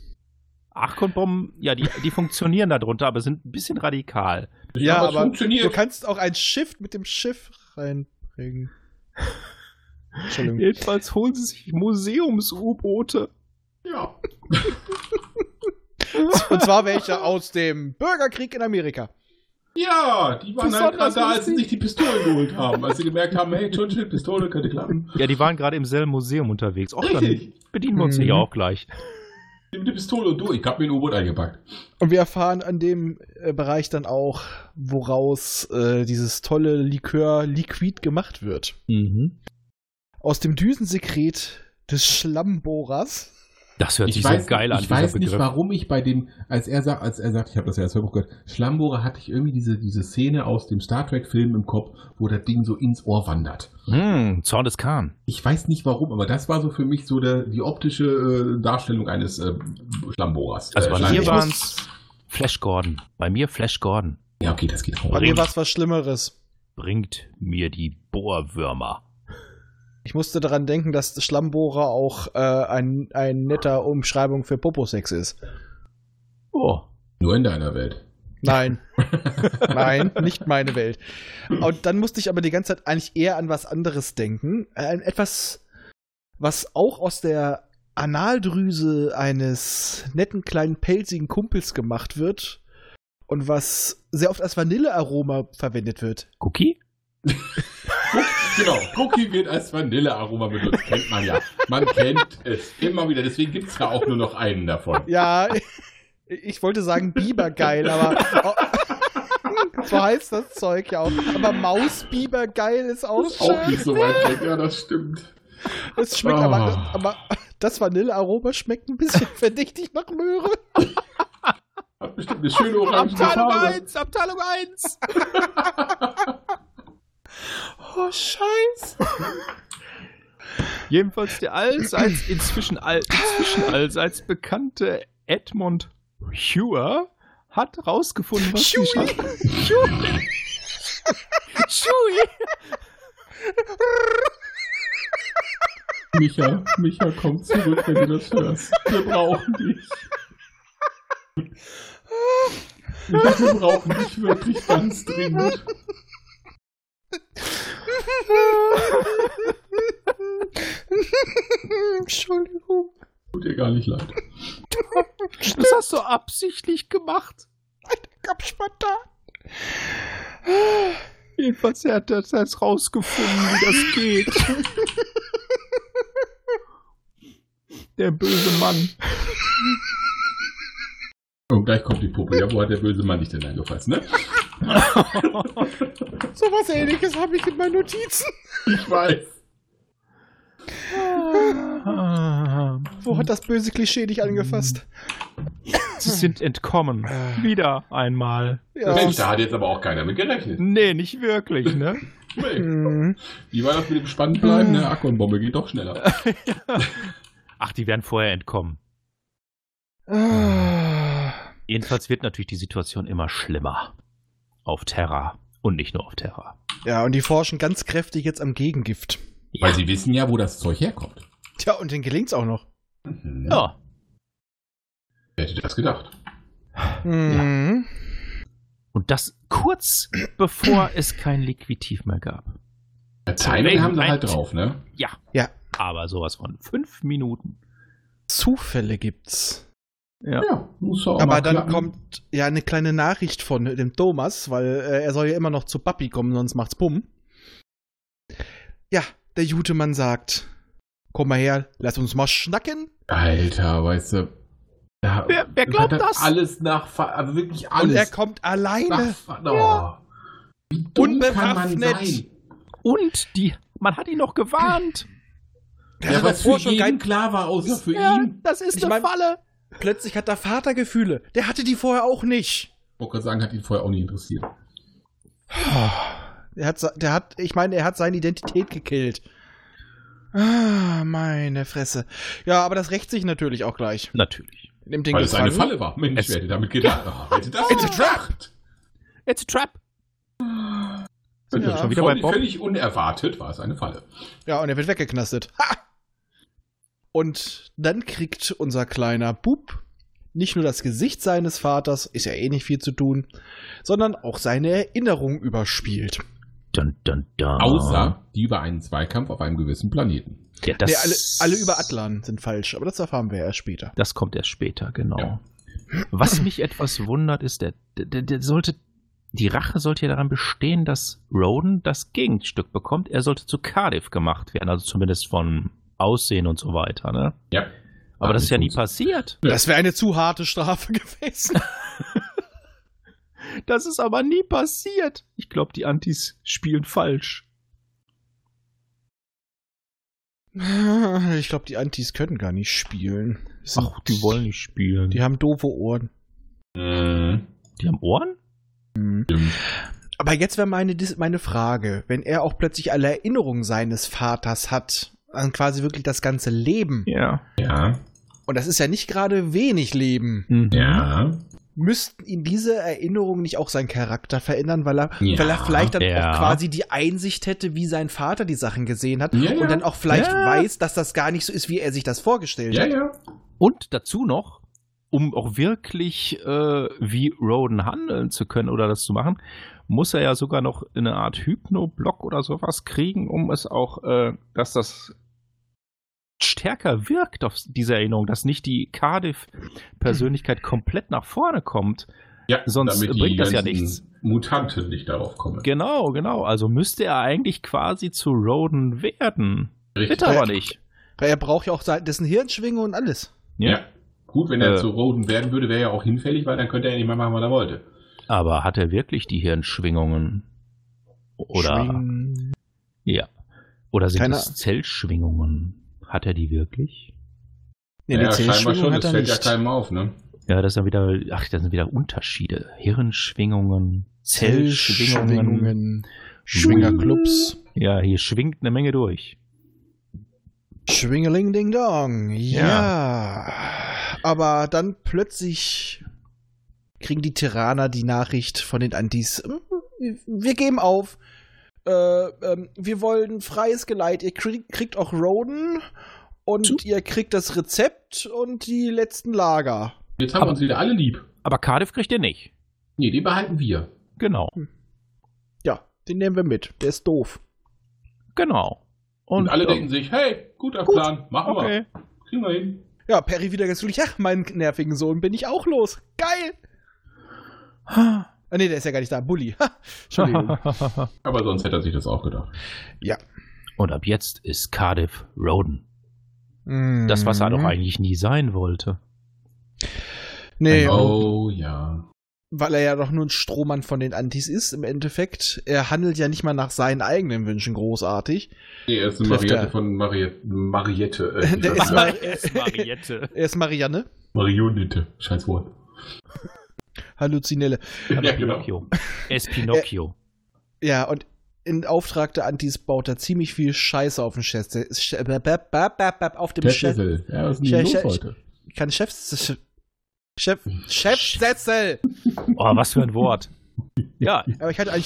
Arkon-Bomben, ja, die, die funktionieren darunter, aber sind ein bisschen radikal. Ja, Aber aber funktioniert. du kannst auch ein Shift mit dem Schiff reinbringen. [LAUGHS] Entschuldigung. Jedenfalls holen sie sich Museums-U-Boote. Ja. [LAUGHS] Und zwar welche aus dem Bürgerkrieg in Amerika. Ja, die waren halt gerade da, als sie sich die Pistolen geholt haben. Als sie gemerkt haben, hey, Churchill, Pistole könnte klappen. Ja, die waren gerade im selben Museum unterwegs. Och, dann Richtig. bedienen wir uns Mhm. hier auch gleich. Nimm die Pistole und du. Ich hab mir ein U-Boot eingepackt. Und wir erfahren an dem äh, Bereich dann auch, woraus äh, dieses tolle Likör Liquid gemacht wird. Mhm. Aus dem Düsensekret des Schlammbohrers. Das hört Ich sich weiß, so geil an, ich weiß nicht, Begriff. warum ich bei dem, als er sagt, als er sagt, ich habe das ja als Hörbuch gehört, Schlammbohrer hatte ich irgendwie diese, diese Szene aus dem Star Trek-Film im Kopf, wo das Ding so ins Ohr wandert. Hm, Zorn des Khan. Ich weiß nicht warum, aber das war so für mich so der, die optische äh, Darstellung eines äh, Schlammbohrers. Also äh, bei mir waren es Flash Gordon. Bei mir Flash Gordon. Ja, okay, das geht auch. Bei mir war es was Schlimmeres. Bringt mir die Bohrwürmer. Ich musste daran denken, dass Schlammbohrer auch äh, ein, ein netter Umschreibung für Poposex ist. Oh. Nur in deiner Welt. Nein. [LAUGHS] Nein, nicht meine Welt. Und dann musste ich aber die ganze Zeit eigentlich eher an was anderes denken. An etwas, was auch aus der Analdrüse eines netten kleinen pelzigen Kumpels gemacht wird und was sehr oft als Vanillearoma verwendet wird. Cookie? [LAUGHS] Genau, Cookie wird als Vanillearoma benutzt, kennt man ja. Man kennt es immer wieder, deswegen gibt es ja auch nur noch einen davon. Ja, ich wollte sagen Bibergeil, aber [LAUGHS] so heißt das Zeug ja auch. Aber Mausbibergeil ist auch Ist auch nicht so weit weg, ja, das stimmt. Es schmeckt Oh. aber, aber das Vanillearoma schmeckt ein bisschen verdächtig nach Möhre. Hat bestimmt eine schöne orange Farbe. Abteilung 1! [LAUGHS] Oh, scheiße. [LAUGHS] Jedenfalls der allseits inzwischen, all, inzwischen allseits bekannte Edmund Hewer hat rausgefunden, was die Huey. Schla- Schui! Micha, Micha, komm zurück, wenn du das hörst. Wir brauchen dich. Wir brauchen dich wirklich ganz dringend. Entschuldigung. Tut dir gar nicht leid. Das hast du absichtlich gemacht. Hab spontan. Jedenfalls er hat das jetzt rausgefunden, wie das geht. Der böse Mann. Und gleich kommt die Puppe. Ja, wo hat der böse Mann dich denn eingefasst, ne? [LAUGHS] So was ähnliches habe ich in meinen Notizen. Ich weiß. Wo hat das böse Klischee dich angefasst? Sie sind entkommen. Wieder einmal. Ja. Mensch, da hat jetzt aber auch keiner mit gerechnet. Nee, nicht wirklich, ne? Nee. Mhm. Wie war das mit dem Spannendbleiben? Ne? Akku-Bombe geht doch schneller. [LAUGHS] Ach, die werden vorher entkommen. Ah. Jedenfalls wird natürlich die Situation immer schlimmer. Auf Terra. Und nicht nur auf Terra. Ja, und die forschen ganz kräftig jetzt am Gegengift. Weil sie wissen ja, wo das Zeug herkommt. Tja, und denen gelingt's auch noch. Mhm. Ja. Wer hätte das gedacht? Mhm. Und das kurz bevor es kein Liquitiv mehr gab. Timing haben sie halt drauf, ne? Ja. Ja. Aber sowas von fünf Minuten. Zufälle gibt's. Ja. Ja, muss auch Aber dann klappen. kommt ja eine kleine Nachricht von dem Thomas, weil äh, er soll ja immer noch zu Papi kommen, sonst macht's Bumm. Ja, der Jutemann sagt: Komm mal her, lass uns mal schnacken. Alter, weißt du. Ja, Wer- wer das glaubt das? Alles nach, also wirklich alles. Und er kommt alleine. nach, oh. Wie dumm kann man Unbewaffnet. sein? Und die, man hat ihn noch gewarnt. Der Ja, was für schon jeden kein- klar war, außer für ja, ihn. das ist Ich eine mein- Falle. Plötzlich hat der Vater Gefühle. Der hatte die vorher auch nicht. Ich wollte gerade sagen, hat ihn vorher auch nicht interessiert. Der hat, der hat, ich meine, er hat seine Identität gekillt. Ah, meine Fresse. Ja, aber das rächt sich natürlich auch gleich. Natürlich. Nimmt den Weil es eine gefangen. Falle war. Mensch, Es- wer hätte damit gedacht? Oh, wer hätte das It's a gedacht? It's a trap. Sind Ja, wir schon wieder bei Völlig, Bob? völlig unerwartet war es eine Falle. Ja, und er wird weggeknastet. Ha! Und dann kriegt unser kleiner Bub nicht nur das Gesicht seines Vaters, ist ja eh nicht viel zu tun, sondern auch seine Erinnerung überspielt. Dun, dun, dun. Außer die über einen Zweikampf auf einem gewissen Planeten. Ja, das, Nee, alle, alle über Atlan sind falsch, aber das erfahren wir erst später. Das kommt erst später, genau. Ja. Was mich etwas wundert, ist, der, der, der sollte, die Rache sollte ja daran bestehen, dass Roden das Gegenstück bekommt. Er sollte zu Cardiff gemacht werden, also zumindest von Aussehen und so weiter, ne? Ja. Aber das ist ja nie passiert. Das wäre eine zu harte Strafe [LAUGHS] gewesen. [LAUGHS] Das ist aber nie passiert. Ich glaube, die Antis spielen falsch. Ich glaube, die Antis können gar nicht spielen. Sind- Ach, die wollen nicht spielen. Die haben doofe Ohren. Mhm. die haben Ohren? Stimmt. Aber jetzt wäre meine, meine Frage, wenn er auch plötzlich alle Erinnerungen seines Vaters hat, an quasi wirklich das ganze Leben, Ja. Ja. und das ist ja nicht gerade wenig Leben, Mhm. Ja. müssten ihn diese Erinnerungen nicht auch seinen Charakter verändern, weil er, Ja. weil er vielleicht dann Ja. auch quasi die Einsicht hätte, wie sein Vater die Sachen gesehen hat Ja, ja. und dann auch vielleicht Ja. weiß, dass das gar nicht so ist, wie er sich das vorgestellt Ja, hat. ja. Und dazu noch, um auch wirklich äh, wie Roden handeln zu können oder das zu machen, muss er ja sogar noch eine Art Hypno-Block oder sowas kriegen, um es auch, äh, dass das stärker wirkt auf diese Erinnerung, dass nicht die Cardiff-Persönlichkeit komplett nach vorne kommt. ja Sonst damit die bringt das ja nichts. Mutanten nicht darauf kommen. Genau, genau. Also müsste er eigentlich quasi zu Roden werden. Richtig. Bitte aber nicht. Weil er braucht ja auch dessen Hirnschwinge und alles. Ja. Gut, wenn er Äh. zu Roden werden würde, wäre er auch hinfällig, weil dann könnte er nicht mehr machen, was er wollte. Aber hat er wirklich die Hirnschwingungen? Oder Schwingen. ja. Oder sind Keine- das Zellschwingungen? Hat er die wirklich? Nee, ja, die scheinbar Zählschwingung schon, hat das er fällt ja nicht. keinem auf, ne? Ja, das sind wieder, ach, das sind wieder Unterschiede. Hirnschwingungen, Zellschwingungen. Schwingerclubs. Ja, hier schwingt eine Menge durch. Schwingeling Ding Dong. Ja. Aber dann plötzlich kriegen die Tyranner die Nachricht von den Antis. "Mm, Wir geben auf. Äh, ähm, wir wollen freies Geleit. Ihr krieg, kriegt auch Roden und Zu- ihr kriegt das Rezept und die letzten Lager. Jetzt haben wir Aber- uns wieder alle lieb. Aber Cardiff kriegt er nicht. Nee, den behalten wir. Genau, Ja, den nehmen wir mit. Der ist doof. genau. Und, alle ähm, denken sich, hey, guter gut, Plan, machen okay. wir. Kriegen wir hin. Ja, Perry wieder ganz glücklich. Ach, meinen nervigen Sohn bin ich auch los. Geil. Ah, nee, der ist ja gar nicht da. Bully. [LAUGHS] Entschuldigung. [LAUGHS] Aber sonst hätte er sich das auch gedacht. ja. Und ab jetzt ist Cardiff Roden. Das, was er doch eigentlich nie sein wollte. Nee, Oh ja. weil er ja doch nur ein Strohmann von den Antis ist, im Endeffekt. Er handelt ja nicht mal nach seinen eigenen Wünschen großartig. Nee, er ist eine Trifft Mariette er. von Mariette. Mariette. Äh, [LAUGHS] Der ist Mar- Er ist Mariette. Er ist Marianne. Marionette. Scheiß Wort. Halluzinelle. Ja, genau. Pinocchio. Er ist Pinocchio. Ja, und in Auftrag der Antis baut er ziemlich viel Scheiße auf dem Chef. Auf dem Chef. Ja, was ist denn Chef- Chef- heute? Kein Chefs. Chef. Chefsessel! Oh, was für ein Wort. Ja, Aber ich hatte ein,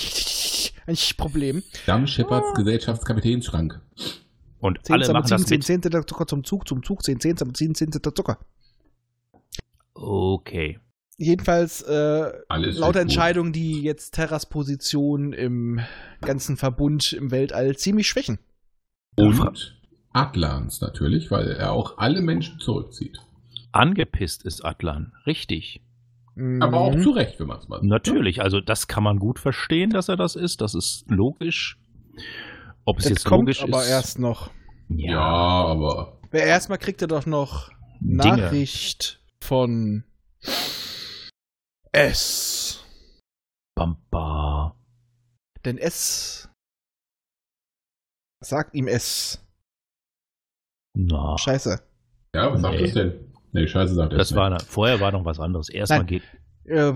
ein Problem. Damm Shepherds Gesellschaftskapitänsschrank. und 10 alle machen das 10 mit. 10 der Zucker zum Zug, zum Zug, 10 10 10 10 der Zucker. Okay. Jedenfalls äh, lauter. Entscheidungen, die jetzt Terras Position im ganzen Verbund im Weltall ziemlich schwächen. Und Atlans natürlich, weil er auch alle Menschen zurückzieht. Angepisst ist Atlan. Richtig. Aber auch Mhm. zu Recht, wenn man es mal sagt. Natürlich. Also, das kann man gut verstehen, dass er das ist. Das ist logisch. Ob es Das jetzt kommt logisch aber ist. erst noch. Ja, aber Wer erstmal kriegt er doch noch Dinge. Nachricht von S. Bamba. Denn S sagt ihm S. Na, Scheiße. ja, was sagt Nee. das denn? Nee, scheiße sagt er. das nicht. war, vorher war noch was anderes. Erstmal Nein. geht. Äh,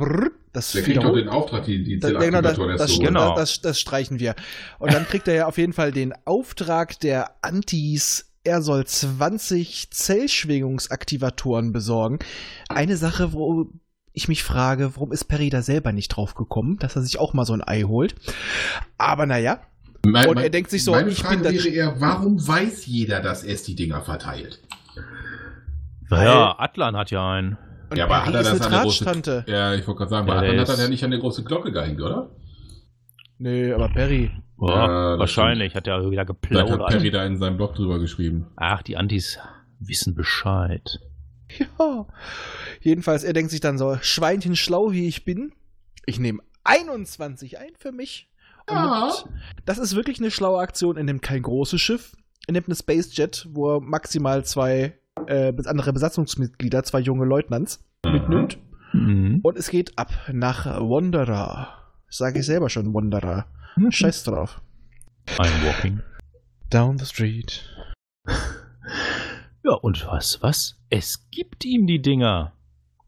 das Der kriegt doch den Auftrag, die, die Das, genau, das, Zellaktivatoren das, zu Genau. holen. das, das streichen wir. Und dann kriegt er ja auf jeden Fall den Auftrag der Antis. Er soll 20 Zellschwingungsaktivatoren besorgen. Eine Sache, wo ich mich frage, warum ist Perry da selber nicht drauf gekommen, dass er sich auch mal so ein Ei holt. Aber naja, Mein, Und mein- er denkt sich so, meine ich Frage bin wäre eher, warum weiß jeder, dass es die Dinger verteilt? Naja, Atlan hat ja einen. und Ja, aber Perry hat er das eine an der große-. Ja, ich wollte gerade sagen, Ja, Adlan hat er ja nicht an der große Glocke gehängt, oder? Nee, aber Perry. Ja, Ja, wahrscheinlich hat er wieder Vielleicht hat Perry geplaudert. da in seinem Blog drüber geschrieben. Ach, die Antis wissen Bescheid. Ja. Jedenfalls, er denkt sich dann so, Schweinchen schlau wie ich bin, ich nehme 21 ein für mich. Und Ja. das ist wirklich eine schlaue Aktion. Er nimmt kein großes Schiff, er nimmt eine Space Jet, wo er maximal zwei äh, bis- andere Besatzungsmitglieder, zwei junge Leutnants, mitnimmt. Mhm. Und es geht ab nach Wanderer. Sage ich selber schon, Wanderer. Scheiß drauf. Ein Walking. Down the street. [LAUGHS] Ja, und was, was? Es gibt ihm die Dinger.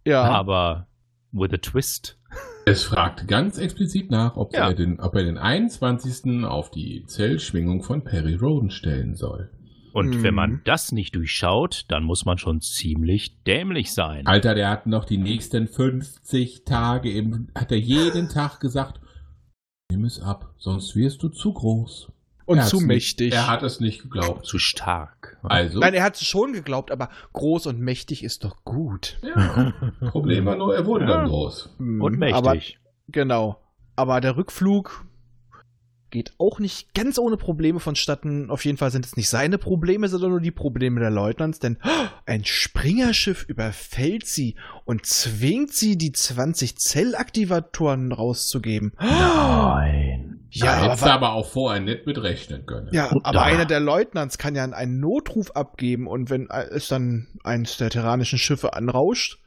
Ja. Aber with a twist. Es fragt ganz explizit nach, ob, Ja. er, den, ob er den 21. auf die Zellschwingung von Perry Roden stellen soll. Und Mhm. wenn man das nicht durchschaut, dann muss man schon ziemlich dämlich sein. Alter, der hat noch die nächsten 50 Tage im, hat er jeden Tag gesagt, nimm es ab, sonst wirst du zu groß. Und Er zu nicht- mächtig. Er hat es nicht geglaubt. Zu stark. Also, Nein, er hat es schon geglaubt, aber groß und mächtig ist doch gut. ja, Problem war nur, er wurde Ja. dann groß. Und Hm, mächtig. Aber, genau. Aber der Rückflug geht auch nicht ganz ohne Probleme vonstatten. Auf jeden Fall sind es nicht seine Probleme, sondern nur die Probleme der Leutnants, denn ein Springerschiff überfällt sie und zwingt sie, die 20 Zellaktivatoren rauszugeben. Nein. Ja, da hättest du aber, aber auch vorher nicht mit rechnen können. ja, Und aber da- einer der Leutnants kann ja einen Notruf abgeben und wenn es dann eins der terranischen Schiffe anrauscht,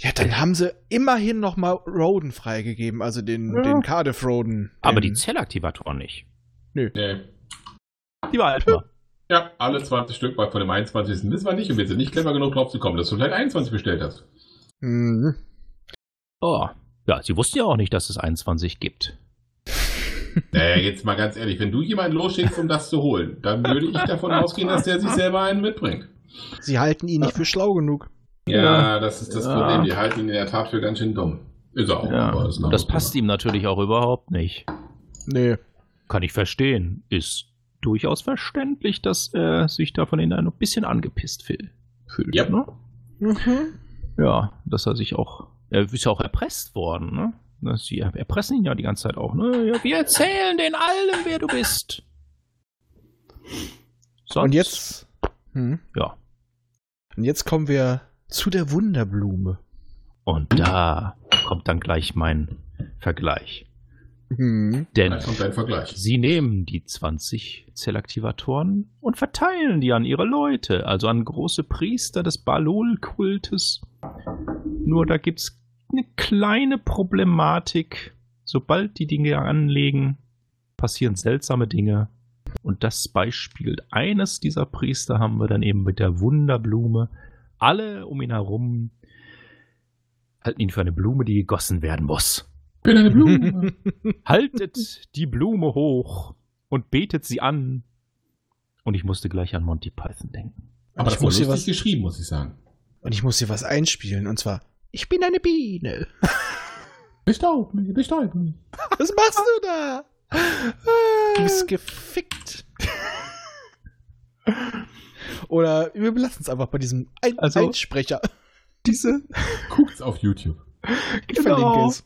ja, dann haben sie immerhin noch mal Roden freigegeben, also den, Ja. den Cardiff Roden. Aber den, die Zellaktivatoren nicht. Nee. Die behalten wir. Ja, alle 20 Stück, weil von dem 21. wissen wir nicht und wir sind nicht clever genug drauf zu kommen, dass du vielleicht 21 bestellt hast. Mhm. Oh. Ja, sie wussten ja auch nicht, dass es 21 gibt. Naja, jetzt mal ganz ehrlich, wenn du jemanden losschickst, um das zu holen, dann würde ich davon ausgehen, dass der sich selber einen mitbringt. Sie halten ihn nicht für schlau genug. Ja, Ja. das ist das Ja. Problem. Die halten ihn in der Tat für ganz schön dumm. Ist er auch. Ja, aber ist das passt Thema. ihm natürlich auch überhaupt nicht. Nee. Kann ich verstehen. Ist durchaus verständlich, dass er sich da von ihnen ein bisschen angepisst fühl- fühlt. Yep. Ne? Mhm. Ja, dass er sich auch. Er ist ja auch erpresst worden, ne? Dass Sie erpressen ihn ja die ganze Zeit auch, ne? Ja, wir erzählen den allen, wer du bist. Sonst, Und jetzt. Hm. Ja. Und jetzt kommen wir zu der Wunderblume. Und da kommt dann gleich mein Vergleich. Hm. Denn sie nehmen die 20 Zellaktivatoren und verteilen die an ihre Leute, also an große Priester des Balol-Kultes. Nur da gibt's eine kleine Problematik. Sobald die Dinge anlegen, passieren seltsame Dinge. Und das Beispiel eines dieser Priester haben wir dann eben mit der Wunderblume. Alle um ihn herum halten ihn für eine Blume, die gegossen werden muss. bin eine Blume. [LAUGHS] Haltet die Blume hoch und betet sie an. Und ich musste gleich an Monty Python denken. Aber Ich das muss hier lustig was- geschrieben, muss ich sagen. Und ich muss hier was einspielen. Und zwar, ich bin eine Biene. Bestaub mich, bestaub mich. Was machst du da? [LAUGHS] Du bist gefickt. [LAUGHS] Oder wir belassen es einfach bei diesem Ein Also- Einsprecher. [LAUGHS] Diese, Guckt's auf YouTube. Ich verlinke es.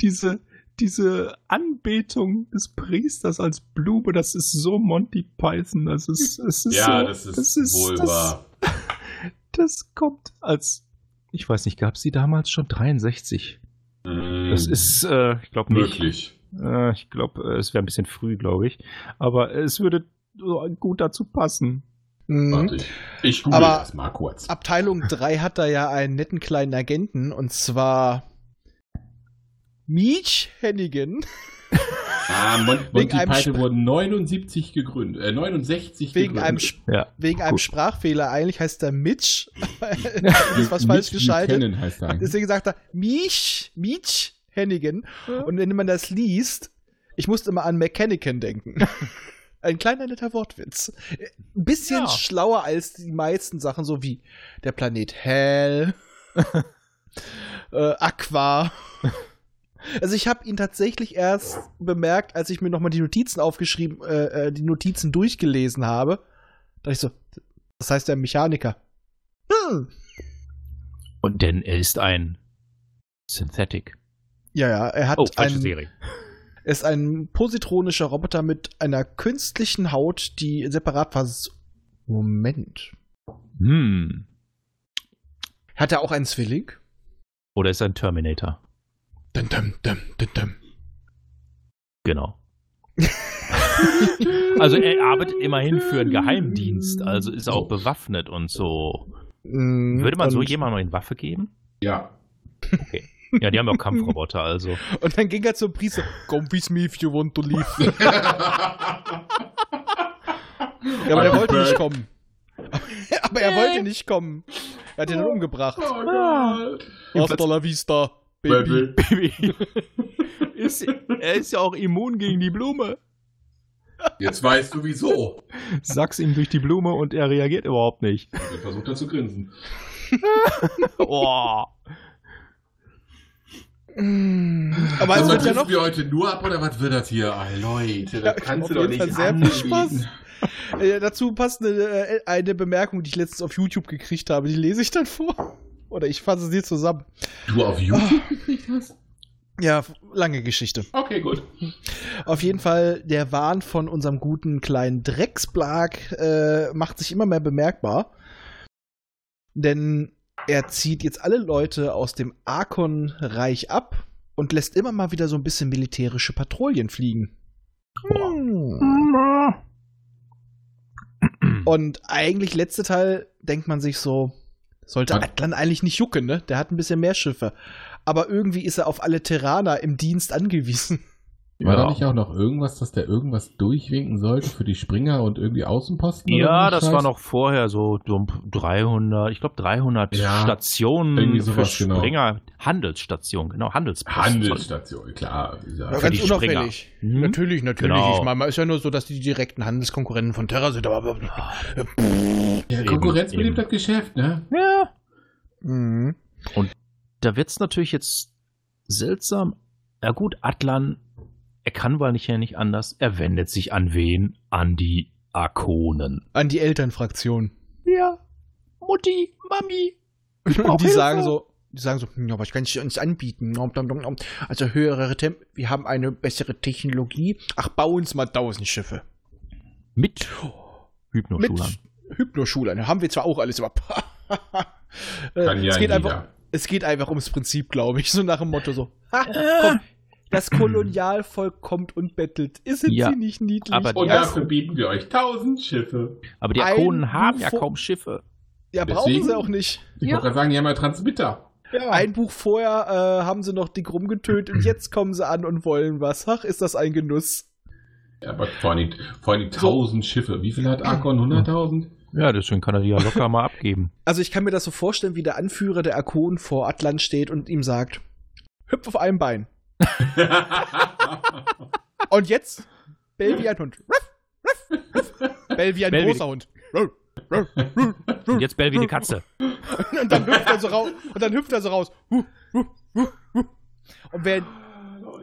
diese, diese Anbetung des Priesters als Blume, das ist so Monty Python. Das ist, es ist Ja, so, das ist, das ist wohl das, wahr. Das kommt als, ich weiß nicht, gab es die damals schon 63? Mm, Das ist, äh, ich glaube nicht. möglich. Äh, ich glaube, äh, es wäre ein bisschen früh, glaube ich. Aber es würde so gut dazu passen. Mhm. Warte, ich, ich google Aber- das mal kurz. Abteilung 3 hat da ja einen netten kleinen Agenten und zwar Meech Hennigan [LAUGHS] Ah, Mon wegen Monty einem Python Sp- wurde 79 gegründet, äh, 69 wegen einem, gegründet. Sp- Ja. wegen einem Gut. Sprachfehler. Eigentlich heißt er Mitch. [LAUGHS] das ist was falsch Mitch geschaltet. Heißt er. Deswegen sagt er Meech, Meech Hennigan. Und wenn man das liest, ich musste immer an Mechanican denken. [LAUGHS] Ein kleiner netter Wortwitz. Ein bisschen Ja. schlauer als die meisten Sachen, so wie der Planet Hell, [LAUGHS] äh, Aqua. Also ich habe ihn tatsächlich erst bemerkt, als ich mir nochmal die Notizen aufgeschrieben, äh, äh, die Notizen durchgelesen habe. Da ich so, das heißt der Mechaniker. Hm. Und denn er ist ein Synthetic. Ja, ja, er hat Oh, falsche einen, Serie. Er ist ein positronischer Roboter mit einer künstlichen Haut, die separat vers... Moment. Hm. Hat er auch einen Zwilling? Oder ist er ein Terminator? Dum, dum, dum, dum. Genau. [LAUGHS] also er arbeitet immerhin für einen Geheimdienst, also ist er auch bewaffnet und so. Mm, Würde man so und, jemandem eine Waffe geben? Ja. Ja, die haben ja auch Kampfroboter, also. [LAUGHS] Und dann ging er zum Priester. Come with me if you want to leave. [LAUGHS] ja, aber er wollte nicht kommen. aber er wollte nicht kommen. Er hat ihn dann umgebracht. Oh Gott. Hasta la vista, Baby. [LAUGHS] Baby. ist, er ist ja auch immun gegen die Blume. Jetzt weißt du wieso. Sag's ihm durch die Blume und er reagiert überhaupt nicht. Ich versucht er zu grinsen. [LAUGHS] Oh. Aber es Also, wird ja noch wir heute nur ab oder was wird das hier? Ah, Leute, das Ja, kannst du doch nicht sehr viel. Spaß. Äh, dazu passt eine, äh, eine Bemerkung, die ich letztens auf YouTube gekriegt habe. Die lese ich dann vor. Oder ich fasse sie zusammen. Du auf YouTube gekriegt hast? Ja, lange Geschichte. Okay, gut. Auf jeden Fall, der Wahn von unserem guten kleinen Drecksblag äh, macht sich immer mehr bemerkbar. Denn er zieht jetzt alle Leute aus dem Arkon-Reich ab und lässt immer mal wieder so ein bisschen militärische Patrouillen fliegen. Hm. Und eigentlich letzte Teil denkt man sich so, sollte Was? Atlan eigentlich nicht jucken, ne? Der hat ein bisschen mehr Schiffe. Aber irgendwie ist er auf alle Terraner im Dienst angewiesen. War Ja. da nicht auch noch irgendwas, dass der irgendwas durchwinken sollte für die Springer und irgendwie Außenposten? Ja, das Scheiß? war noch vorher so, so 300, ich glaube 300 Ja, Stationen für genau. Springer. Handelsstationen, genau, Handelsposten. Handelsstation, klar. Ja. Ja, für ganz die unauffällig. Mhm. Natürlich, natürlich. Genau. Ich meine, ist ja nur so, dass die direkten Handelskonkurrenten von Terra sind, aber. Ja, Konkurrenz eben. belebt das Geschäft, ne? Ja. Mhm. Da wird's natürlich jetzt seltsam. Ja gut, Atlan, er kann wohl nicht, ja nicht anders. Er wendet sich an wen? An die Arkonen. An die Elternfraktion. Ja. Mutti, Mami. Und [LAUGHS] die sagen so, die sagen so, ja, was kann ich uns anbieten? Also höhere Temp, wir haben eine bessere Technologie. Ach, bau uns mal tausend Schiffe. Mit Hypnoschulern. Mit Hypnoschulern. Haben wir zwar auch alles, aber. Äh, [LAUGHS] Kann ja es, geht einfach, es geht einfach ums Prinzip, glaube ich. So nach dem Motto so. [LAUGHS] Ha, komm, das [CLEARS THROAT] Kolonialvolk kommt und bettelt. Ist Ja, sie nicht niedlich? aber Und Ja. dafür bieten wir euch tausend Schiffe. Aber die Ein Arkonen haben ja UFO kaum Schiffe. ja, brauchen deswegen- sie auch nicht. Ich wollte gerade sagen, die haben ja Transmitter. Ja. Ein Buch vorher äh, haben sie noch dick rumgetötet und jetzt kommen sie an und wollen was. Ach, ist das ein Genuss. Ja, aber vor allem, vor allem 1000 Schiffe. Wie viel hat Arkon? 100.000? Ja, deswegen kann er die ja locker mal abgeben. [LAUGHS] Also ich kann mir das so vorstellen, wie der Anführer der Arkon vor Atlant steht und ihm sagt, hüpf auf einem Bein. [LAUGHS] Und jetzt bell wie ein Hund. Ruff, ruff, ruff. Bell wie ein Bell wie- großer Hund. Ruff, ruff. Und jetzt Bell wie eine Katze. [LAUGHS] Und dann hüpft er so raus. Und dann hüpft er so raus. Und wer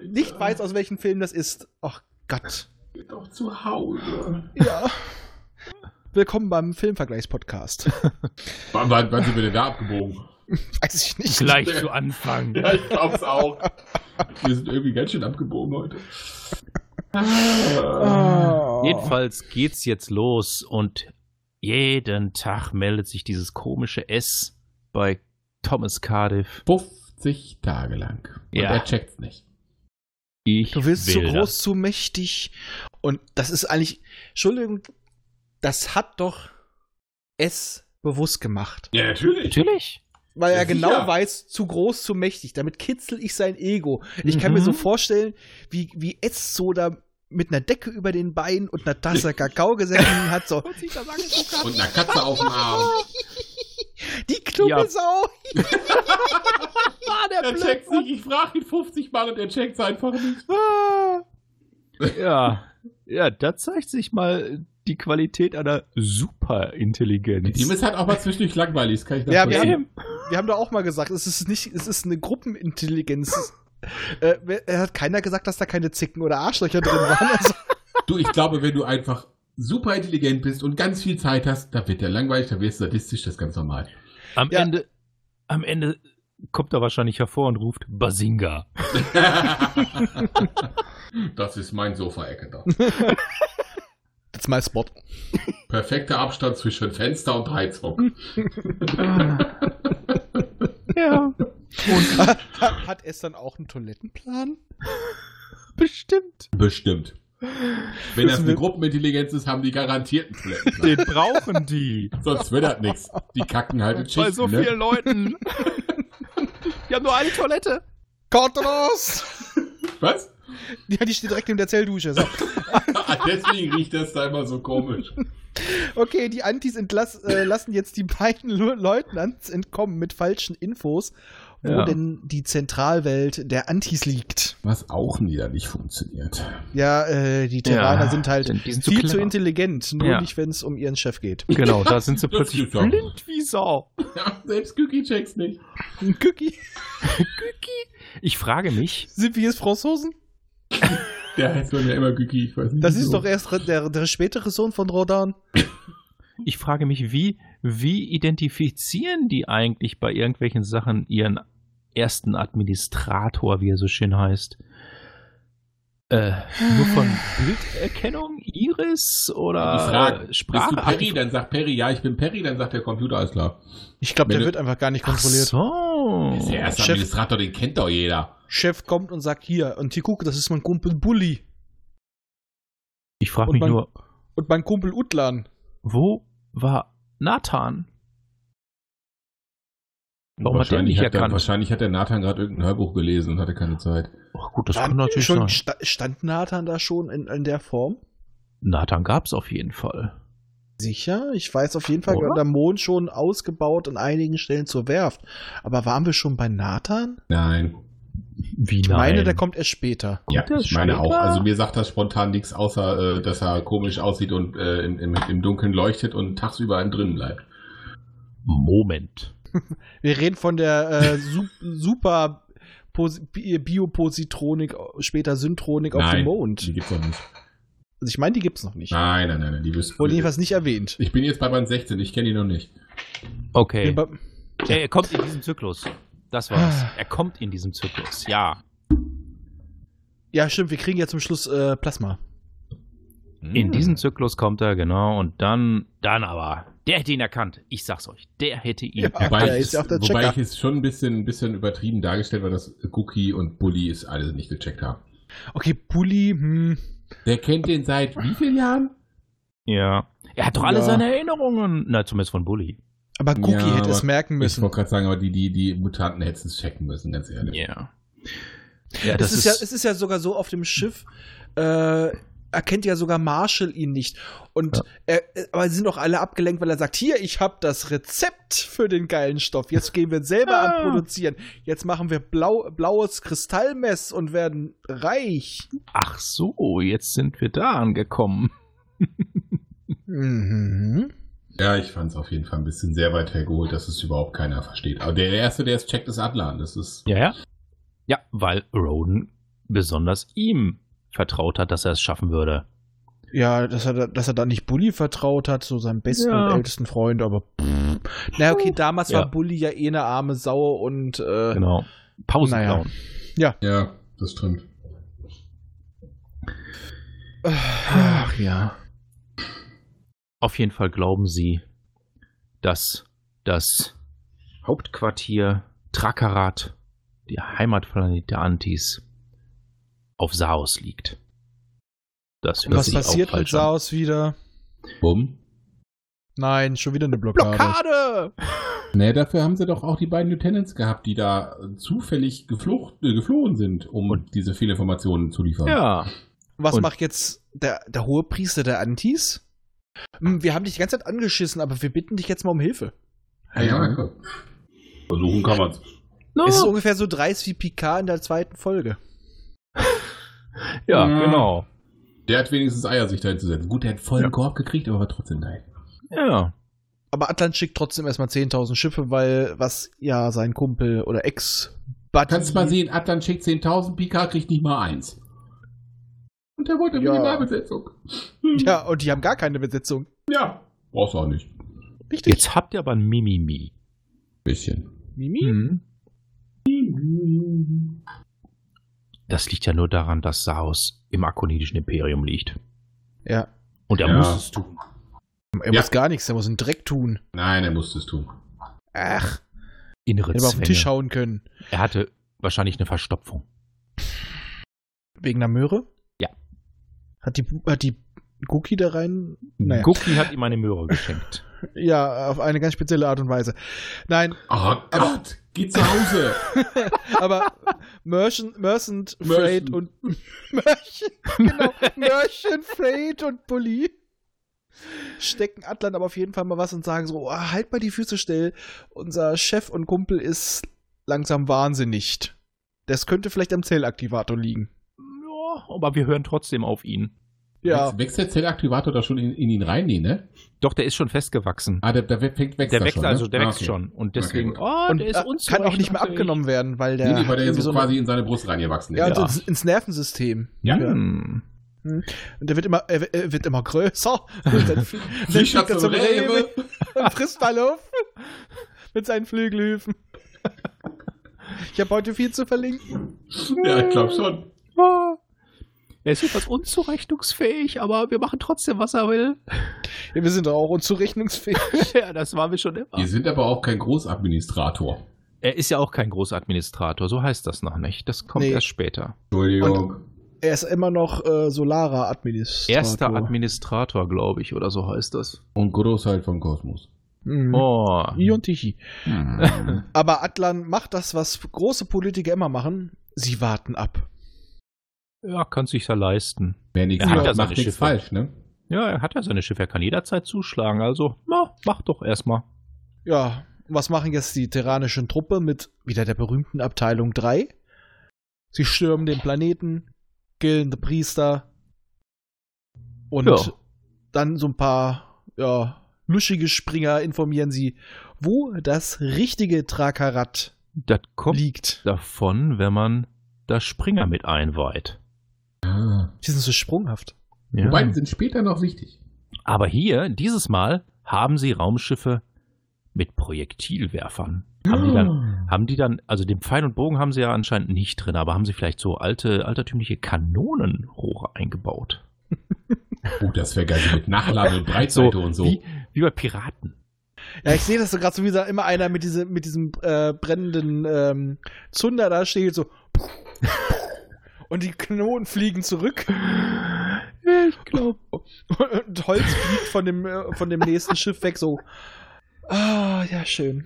nicht weiß, aus welchem Film das ist, ach Gott. Geht doch zu Hause. Ja. Willkommen beim Filmvergleichspodcast. Wann, wann, wann sind wir denn da abgebogen? [LAUGHS] Weiß ich nicht. Gleich zu Anfang. Ja, ich glaub's auch. Wir sind irgendwie ganz schön abgebogen heute. Oh. Jedenfalls geht's jetzt los und jeden Tag meldet sich dieses komische S bei Thomas Cardiff. 50 Tage lang. Und Ja. er checkt's nicht. Ich Du willst zu groß, das. zu mächtig. Und das ist eigentlich, Entschuldigung, das hat doch S bewusst gemacht. Ja, natürlich. Natürlich. Weil Ja, er genau sicher. weiß, zu groß, zu mächtig. Damit kitzel ich sein Ego. Ich kann Mhm. mir so vorstellen, wie, wie so da mit einer Decke über den Beinen und einer Tasse Kakao gesessen hat, so, [LAUGHS] Und eine Katze auf dem Arm. [LAUGHS] die Knubbelsau. [LAUGHS] Er checkt's nicht. Ich frage ihn 50 Mal und er checkt's einfach nicht. Ah. Ja. Ja, da zeigt sich mal die Qualität einer Superintelligenz. Ihm ist halt auch mal zwischendurch langweilig, das kann ich Ja, wir haben, wir haben doch auch mal gesagt, es ist nicht, es ist eine Gruppenintelligenz. äh, er hat keiner gesagt, dass da keine Zicken oder Arschlöcher drin waren. Also, Du, ich glaube, wenn du einfach super intelligent bist und ganz viel Zeit hast, da wird der langweilig, da wirst du sadistisch, das ist ganz normal. Am Ja. Ende, am Ende kommt er wahrscheinlich hervor und ruft Basinga. [LAUGHS] das ist mein Sofaecke da. [LAUGHS] that's my spot. Perfekter Abstand zwischen Fenster und Heizung. [LAUGHS] Ja. Hat, hat es dann auch einen Toilettenplan? [LAUGHS] Bestimmt. Bestimmt. Wenn das Müssen eine Gruppenintelligenz ist, haben die garantierten Toiletten. Den brauchen die. Sonst wird das nichts. Die kacken halt in Bei Schichten, so ne? vielen Leuten. [LAUGHS] Die haben nur eine Toilette. Kontenance! Was? [LAUGHS] Ja, die steht direkt in der Zelldusche. So. [LAUGHS] Deswegen riecht das da immer so komisch. Okay, die Antis entlass, äh, lassen jetzt die beiden Leutnants entkommen mit falschen Infos, wo Ja. denn die Zentralwelt der Antis liegt. Was auch wieder nicht funktioniert. Ja, äh, die Terraner Ja, sind halt sind zu viel zu clever. intelligent, nur Ja. nicht, wenn es um ihren Chef geht. [LAUGHS] Genau, da sind sie plötzlich blind wie Sau. Ja, selbst Cookie checks nicht. Cookie, Ich frage mich, sind wir jetzt Franzosen? Der heißt man ja immer Cookie, ich weiß nicht. Das wieso. ist doch erst der, der spätere Sohn von Rodin. ich frage mich, wie, wie identifizieren die eigentlich bei irgendwelchen Sachen ihren ersten Administrator, wie er so schön heißt? Äh, nur [SIGHS] von Bilderkennung, Iris oder Die Frage, äh, bist Sprache? du Perry? Dann sagt Perry, ja, ich bin Perry, dann sagt der Computer, alles klar. Ich glaube, der du- wird einfach gar nicht Ach kontrolliert. so. Das ist der erste Chef- Administrator, den kennt doch jeder. Chef kommt und sagt hier, und hier guck, das ist mein Kumpel Bulli Ich frage Und mich man- nur, und mein Kumpel Utlan. wo war Nathan? Warum hat der wahrscheinlich, nicht hat der, erkannt? wahrscheinlich hat der Nathan gerade irgendein Hörbuch gelesen und hatte keine Zeit. Ach gut, das Stand- kann natürlich schon, sein. sta stand Nathan da schon in, in der Form? Nathan gab's auf jeden Fall. Sicher? Ich weiß auf jeden Fall, der Mond schon ausgebaut an einigen Stellen zur Werft. Aber waren wir schon bei Nathan? Nein. Wie Ich meine, der kommt erst später. Ja, der ich meine später? auch. Also mir sagt das spontan nichts, außer äh, dass er komisch aussieht und äh, im, im, im Dunkeln leuchtet und tagsüber im drinnen bleibt. Moment. [LAUGHS] Wir reden von der äh, su super Pos Bi- Biopositronik, später Syntronik auf dem Mond. Die gibt's noch nicht. Also ich meine, die gibt's noch nicht. Nein, nein, nein, nein die wüssten. Wurde jedenfalls nicht erwähnt. Ich bin jetzt bei Band 16, ich kenne die noch nicht. Okay. Aber- Er, er kommt in diesem Zyklus. Das war's. Er kommt in diesem Zyklus. Ja. Ja, stimmt, wir kriegen ja zum Schluss äh, Plasma. In diesem Zyklus kommt er, genau. Und dann, dann aber. Der hätte ihn erkannt. Ich sag's euch. Der hätte ihn Ja. erkannt. Wobei, der ich, ist ja auch der wobei ich es schon ein bisschen, ein bisschen übertrieben dargestellt, weil das Cookie und Bully es alle nicht gecheckt haben. Okay, Bully, hm. Der kennt den seit wie vielen Jahren? Ja. Er hat doch alle Ja. seine Erinnerungen. Na, zumindest von Bully. Aber Cookie Ja, hätte es merken Ich müssen. wollte gerade sagen, aber die, die, die Mutanten hätten es checken müssen, ganz ehrlich. Ja. Ja, das es, ist ja, es ist ja sogar so auf dem Schiff, äh, erkennt ja sogar Marshall ihn nicht. Und Ja. er, aber sie sind doch alle abgelenkt, weil er sagt, hier, ich habe das Rezept für den geilen Stoff. Jetzt gehen wir selber [LAUGHS] Ah. an produzieren. Jetzt machen wir blau, blaues Kristallmess und werden reich. Ach so, jetzt sind wir da angekommen. Mhm. Ja, ich fand es auf jeden Fall ein bisschen sehr weit hergeholt, dass es überhaupt keiner versteht. Aber der Erste, der es checkt, ist Adlan. Das ist. Ja, ja. Ja, weil Roden besonders ihm vertraut hat, dass er es schaffen würde. Ja, dass er, da- dass er da nicht Bully vertraut hat, so seinem besten Ja. und ältesten Freund, aber pff. Na okay, damals Ja. war Bully ja eh eine arme Sau und äh, Genau. Pause Naja. klauen. Ja, das stimmt. Ach ja. Auf jeden Fall glauben sie, dass das Hauptquartier Trakarat, der Heimatplanet der Antis, auf Saos liegt. Das hört was sich auch passiert mit falsch an. Wieder? Bumm. Nein, schon wieder eine Blockade. Blockade! [LAUGHS] Nee, dafür haben sie doch auch die beiden Lieutenants gehabt, die da zufällig geflucht, äh, geflohen sind, um Und- diese Fehlinformationen zu liefern. Ja. Was Und- macht jetzt der, der hohe Priester der Antis? Hm, Wir haben dich die ganze Zeit angeschissen, aber wir bitten dich jetzt mal um Hilfe. Ja, ja, klar. Versuchen kann man's. Es ist ungefähr so dreist wie Picard in der zweiten Folge. Ja, Ja. genau. Der hat wenigstens Eier, sich da hinzusetzen. Gut, der hat vollen Ja. Korb gekriegt, aber war trotzdem geil. Ja. Aber Atlant schickt trotzdem erstmal 10.000 Schiffe, weil was ja sein Kumpel oder Ex-Buddy... Kannst mal sehen, Atlan schickt 10.000, Picard kriegt nicht mal eins. Und der wollte Ja. Minimalbesetzung. Hm. [LAUGHS] Ja, und die haben gar keine Besetzung. Ja. Brauchst du auch nicht. Richtig. Jetzt habt ihr aber ein Mimimi. Bisschen. Mimi? Mhm. Das liegt ja nur daran, dass Saos im akonidischen Imperium liegt. Ja. Und er Ja. muss es tun. Er Ja. muss gar nichts, er muss einen Dreck tun. Nein, er musste es tun. Ach, Innere hätte mal auf den Zwänge. Tisch hauen können. Er hatte wahrscheinlich eine Verstopfung. Wegen der Möhre? Ja. Hat die, hat die Cookie da rein? Naja. Gucki hat ihm eine Möhre geschenkt. [LAUGHS] Ja, auf eine ganz spezielle Art und Weise. Nein, Oh Gott, geh zu Hause. [LAUGHS] aber Merchant. Freight und [LAUGHS] Merchant, genau, Merchant, Freight und Bully stecken Atlan aber auf jeden Fall mal was und sagen so, oh, halt mal die Füße still. Unser Chef und Kumpel ist langsam wahnsinnig. Das könnte vielleicht am Zellaktivator liegen. Ja, aber wir hören trotzdem auf ihn. Ja, Wächst- der Zellaktivator da schon in, in ihn rein? Nee, ne? Doch, der ist schon festgewachsen. Ah, der, der wächst, wächst der wächst schon, ne? also, der Ah, wächst okay. schon. Und deswegen, gut. oh, und der ist äh, kann auch nicht mehr abgenommen werden, weil der Nee, nee, weil der jetzt so quasi in seine Brust reingewachsen ist. ja, Ja. Ins, ins Nervensystem. Ja. Hm. Und der wird immer, er, wird immer größer. [LAUGHS] Und dann, Fliegt er zum zum Rewe. Rewe und frisst mal auf mit seinen Flügelhüfen. [LAUGHS] Ich habe heute viel zu verlinken. Ja, ich glaube schon. Er ist etwas unzurechnungsfähig, aber wir machen trotzdem, was er will. [LAUGHS] Ja, wir sind doch auch unzurechnungsfähig. [LAUGHS] ja, das waren wir schon immer. Wir sind aber auch kein Großadministrator. Er ist ja auch kein Großadministrator, so heißt das noch nicht. Das kommt Nee. erst später. Entschuldigung. Er ist immer noch äh, Solarer-Administrator. Erster Administrator, glaube ich, oder so heißt das. Und Großteil von Kosmos. Mhm. Oh. I und Tichy. Hm. [LAUGHS] Aber Atlan macht das, was große Politiker immer machen. Sie warten ab. Ja, kann sich ja leisten. Wer nichts Er hat macht, ja seine macht nichts Schiffe. falsch, ne? Ja, er hat ja seine Schiffe, er kann jederzeit zuschlagen, also, na, mach doch erstmal. Ja, was machen jetzt die terranischen Truppe mit wieder der berühmten Abteilung 3? Sie stürmen den Planeten, killen den Priester und Ja. dann so ein paar ja, luschige Springer informieren sie, wo das richtige Trakarat Das kommt liegt. davon, wenn man das Springer mit einweiht. Ah. Die sind so sprunghaft. Ja. Wobei, die sind später noch wichtig. Aber hier, dieses Mal, haben sie Raumschiffe mit Projektilwerfern. Haben die dann, haben die dann, also den Pfeil und Bogen haben sie ja anscheinend nicht drin, aber haben sie vielleicht so alte, altertümliche Kanonenrohre eingebaut? [LAUGHS] Oh, das wäre geil, so mit Nachladen und [LAUGHS] Breitseite und so. Wie, wie bei Piraten. Ja, ich sehe das so gerade so wie da immer einer mit, diese, mit diesem äh, brennenden ähm, Zunder da steht, so. Und die Kanonen fliegen zurück. Ich glaube. Und Holz fliegt von dem, äh, von dem nächsten Schiff weg, so. Ah, ja, schön.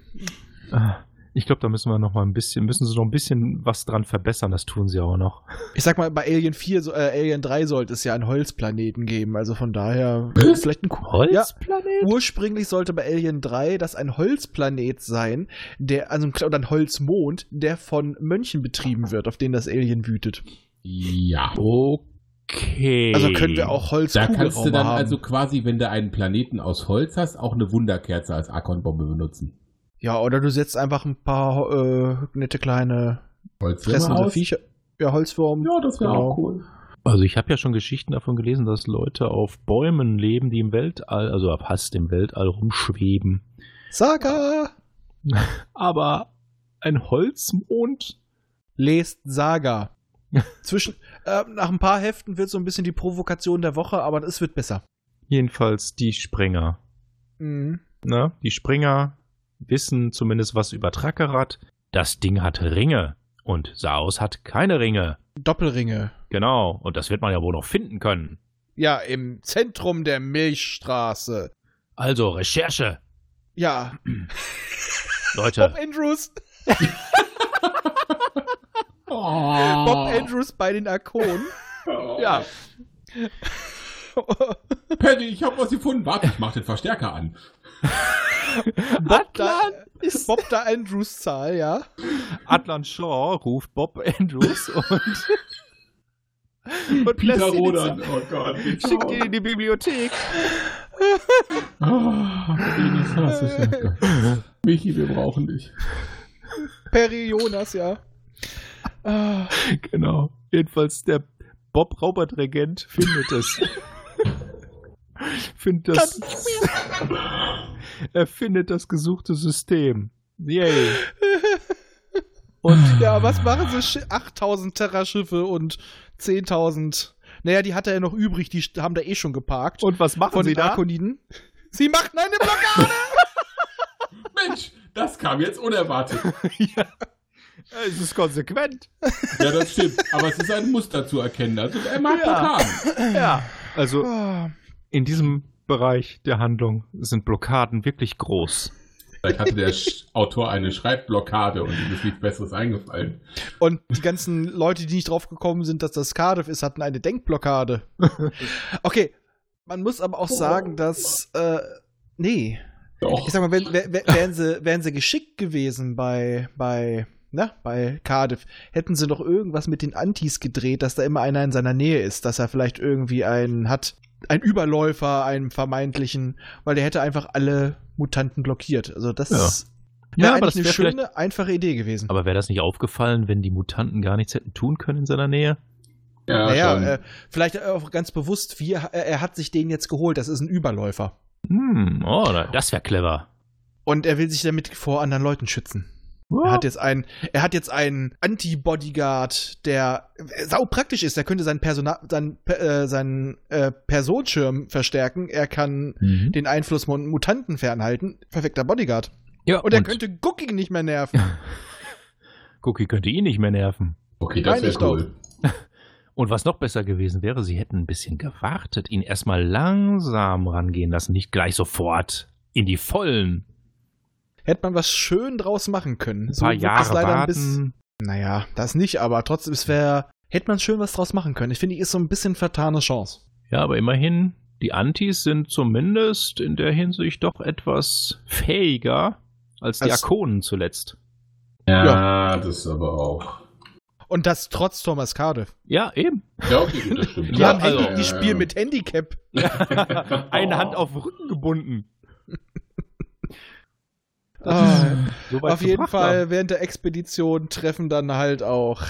Ah, Ich glaube, da müssen wir noch mal ein bisschen, müssen sie noch ein bisschen was dran verbessern. Das tun sie auch noch. Ich sag mal, bei Alien 4, so- äh, Alien 3 sollte es ja einen Holzplaneten geben. Also von daher vielleicht ein Holzplanet? Ursprünglich sollte bei Alien 3 das ein Holzplanet sein, der, also ein, oder ein Holzmond, der von Mönchen betrieben wird, auf den das Alien wütet. Ja. Okay. Also können wir auch Da kannst du dann haben. also quasi, wenn du einen Planeten aus Holz hast, auch eine Wunderkerze als Arkonbombe benutzen. ja, oder du setzt einfach ein paar äh, nette kleine fressende? Viecher. Ja, Holzwurm. Ja, das wäre Genau. auch cool. Also ich habe ja schon Geschichten davon gelesen, dass Leute auf Bäumen leben, die im Weltall, also fast im Weltall rumschweben. Saga! [LAUGHS] Aber ein Holzmond? Lest Saga. [LAUGHS] Zwischen, äh, nach ein paar Heften wird so ein bisschen die Provokation der Woche, aber es wird besser. Jedenfalls die Springer. Mhm. Ne? Die Springer wissen zumindest was über Trackerat. Das Ding hat Ringe und Saus hat keine Ringe. Doppelringe. Genau, und das wird man ja wohl noch finden können. Ja, im Zentrum der Milchstraße. Also Recherche, Ja, [CLEARS THROAT] Leute. Bob Andrews. [LAUGHS] Oh. Bob Andrews bei den Arkonen. Ja. Paddy, ich hab was gefunden. Warte, ich mach den Verstärker an. Bob da, ist Bob da Andrews Zahl, ja. Atlan Shaw ruft Bob Andrews und, [LAUGHS] und Peter Rodan. Oh Gott. schickt ihn in die Bibliothek. Oh. Michi, wir brauchen dich. Perry Jonas, ja. Ah, [LAUGHS] Genau. Jedenfalls der Bob Robert Regent findet es. [LAUGHS] findet das. [LAUGHS] er findet das gesuchte System. Yay. Und ja, was machen sie? Schi- 8000 Terraschiffe und 10.000. Naja, die hat er ja noch übrig, die haben da eh schon geparkt. Und was machen von sie den da? Arkoniden. Sie machten eine Blockade! Mensch, das kam jetzt unerwartet. ja. Es ist konsequent. Ja, das stimmt. Aber es ist ein Muster zu erkennen. Also er mag Ja. Blockaden. Ja. Also Ah, in diesem Bereich der Handlung sind Blockaden wirklich groß. Vielleicht hatte der Autor eine Schreibblockade und ihm ist nichts Besseres eingefallen. Und die ganzen Leute, die nicht drauf gekommen sind, dass das Cardiff ist, hatten eine Denkblockade. [LAUGHS] Okay, man muss aber auch sagen, dass, äh, nee, Doch. ich sag mal, wenn, wär, wär- wären, sie, wären sie geschickt gewesen bei, bei, na, bei Cardiff, hätten sie doch irgendwas mit den Antis gedreht, dass da immer einer in seiner Nähe ist, dass er vielleicht irgendwie einen hat, einen Überläufer, einen vermeintlichen, weil der hätte einfach alle Mutanten blockiert. Also das Ja. ist Ja, aber das eigentlich wäre eine schöne, einfache Idee gewesen. Aber wäre das nicht aufgefallen, wenn die Mutanten gar nichts hätten tun können in seiner Nähe? Ja, Naja, äh, vielleicht auch ganz bewusst, wie, er, er hat sich den jetzt geholt, das ist ein Überläufer. Hm, oh, das wäre clever. Und er will sich damit vor anderen Leuten schützen. Er hat jetzt einen, er hat jetzt einen Anti-Bodyguard, der sau praktisch ist. Er könnte seinen, Persona seinen, äh, seinen äh, Personenschirm verstärken. Er kann Mhm. den Einfluss von Mutanten fernhalten. Perfekter Bodyguard. Ja, Und, er könnte Cookie nicht mehr nerven. [LAUGHS] Cookie könnte ihn nicht mehr nerven. okay, das wäre cool. [LAUGHS] Und was noch besser gewesen wäre, sie hätten ein bisschen gewartet, ihn erstmal langsam rangehen lassen, nicht gleich sofort in die Vollen. Hätte man was schön draus machen können. Ein paar Jahre leider ein warten. bisschen- Naja, das nicht, aber trotzdem, es wäre, hätte man schön was draus machen können. Ich finde, die ist so ein bisschen vertane Chance. Ja, aber immerhin, die Antis sind zumindest in der Hinsicht doch etwas fähiger als die Als- Arkonen zuletzt. Ja, das ist aber auch. Und das trotz Thomas Cardiff. Ja, eben. Ja, okay, gut, das stimmt. [LAUGHS] Die, Ja, haben also- Handy, die spielen mit Handicap. [LAUGHS] Eine Hand auf den Rücken gebunden. [LAUGHS] Ah, So weit auf jeden Fall, haben. während der Expedition treffen dann halt auch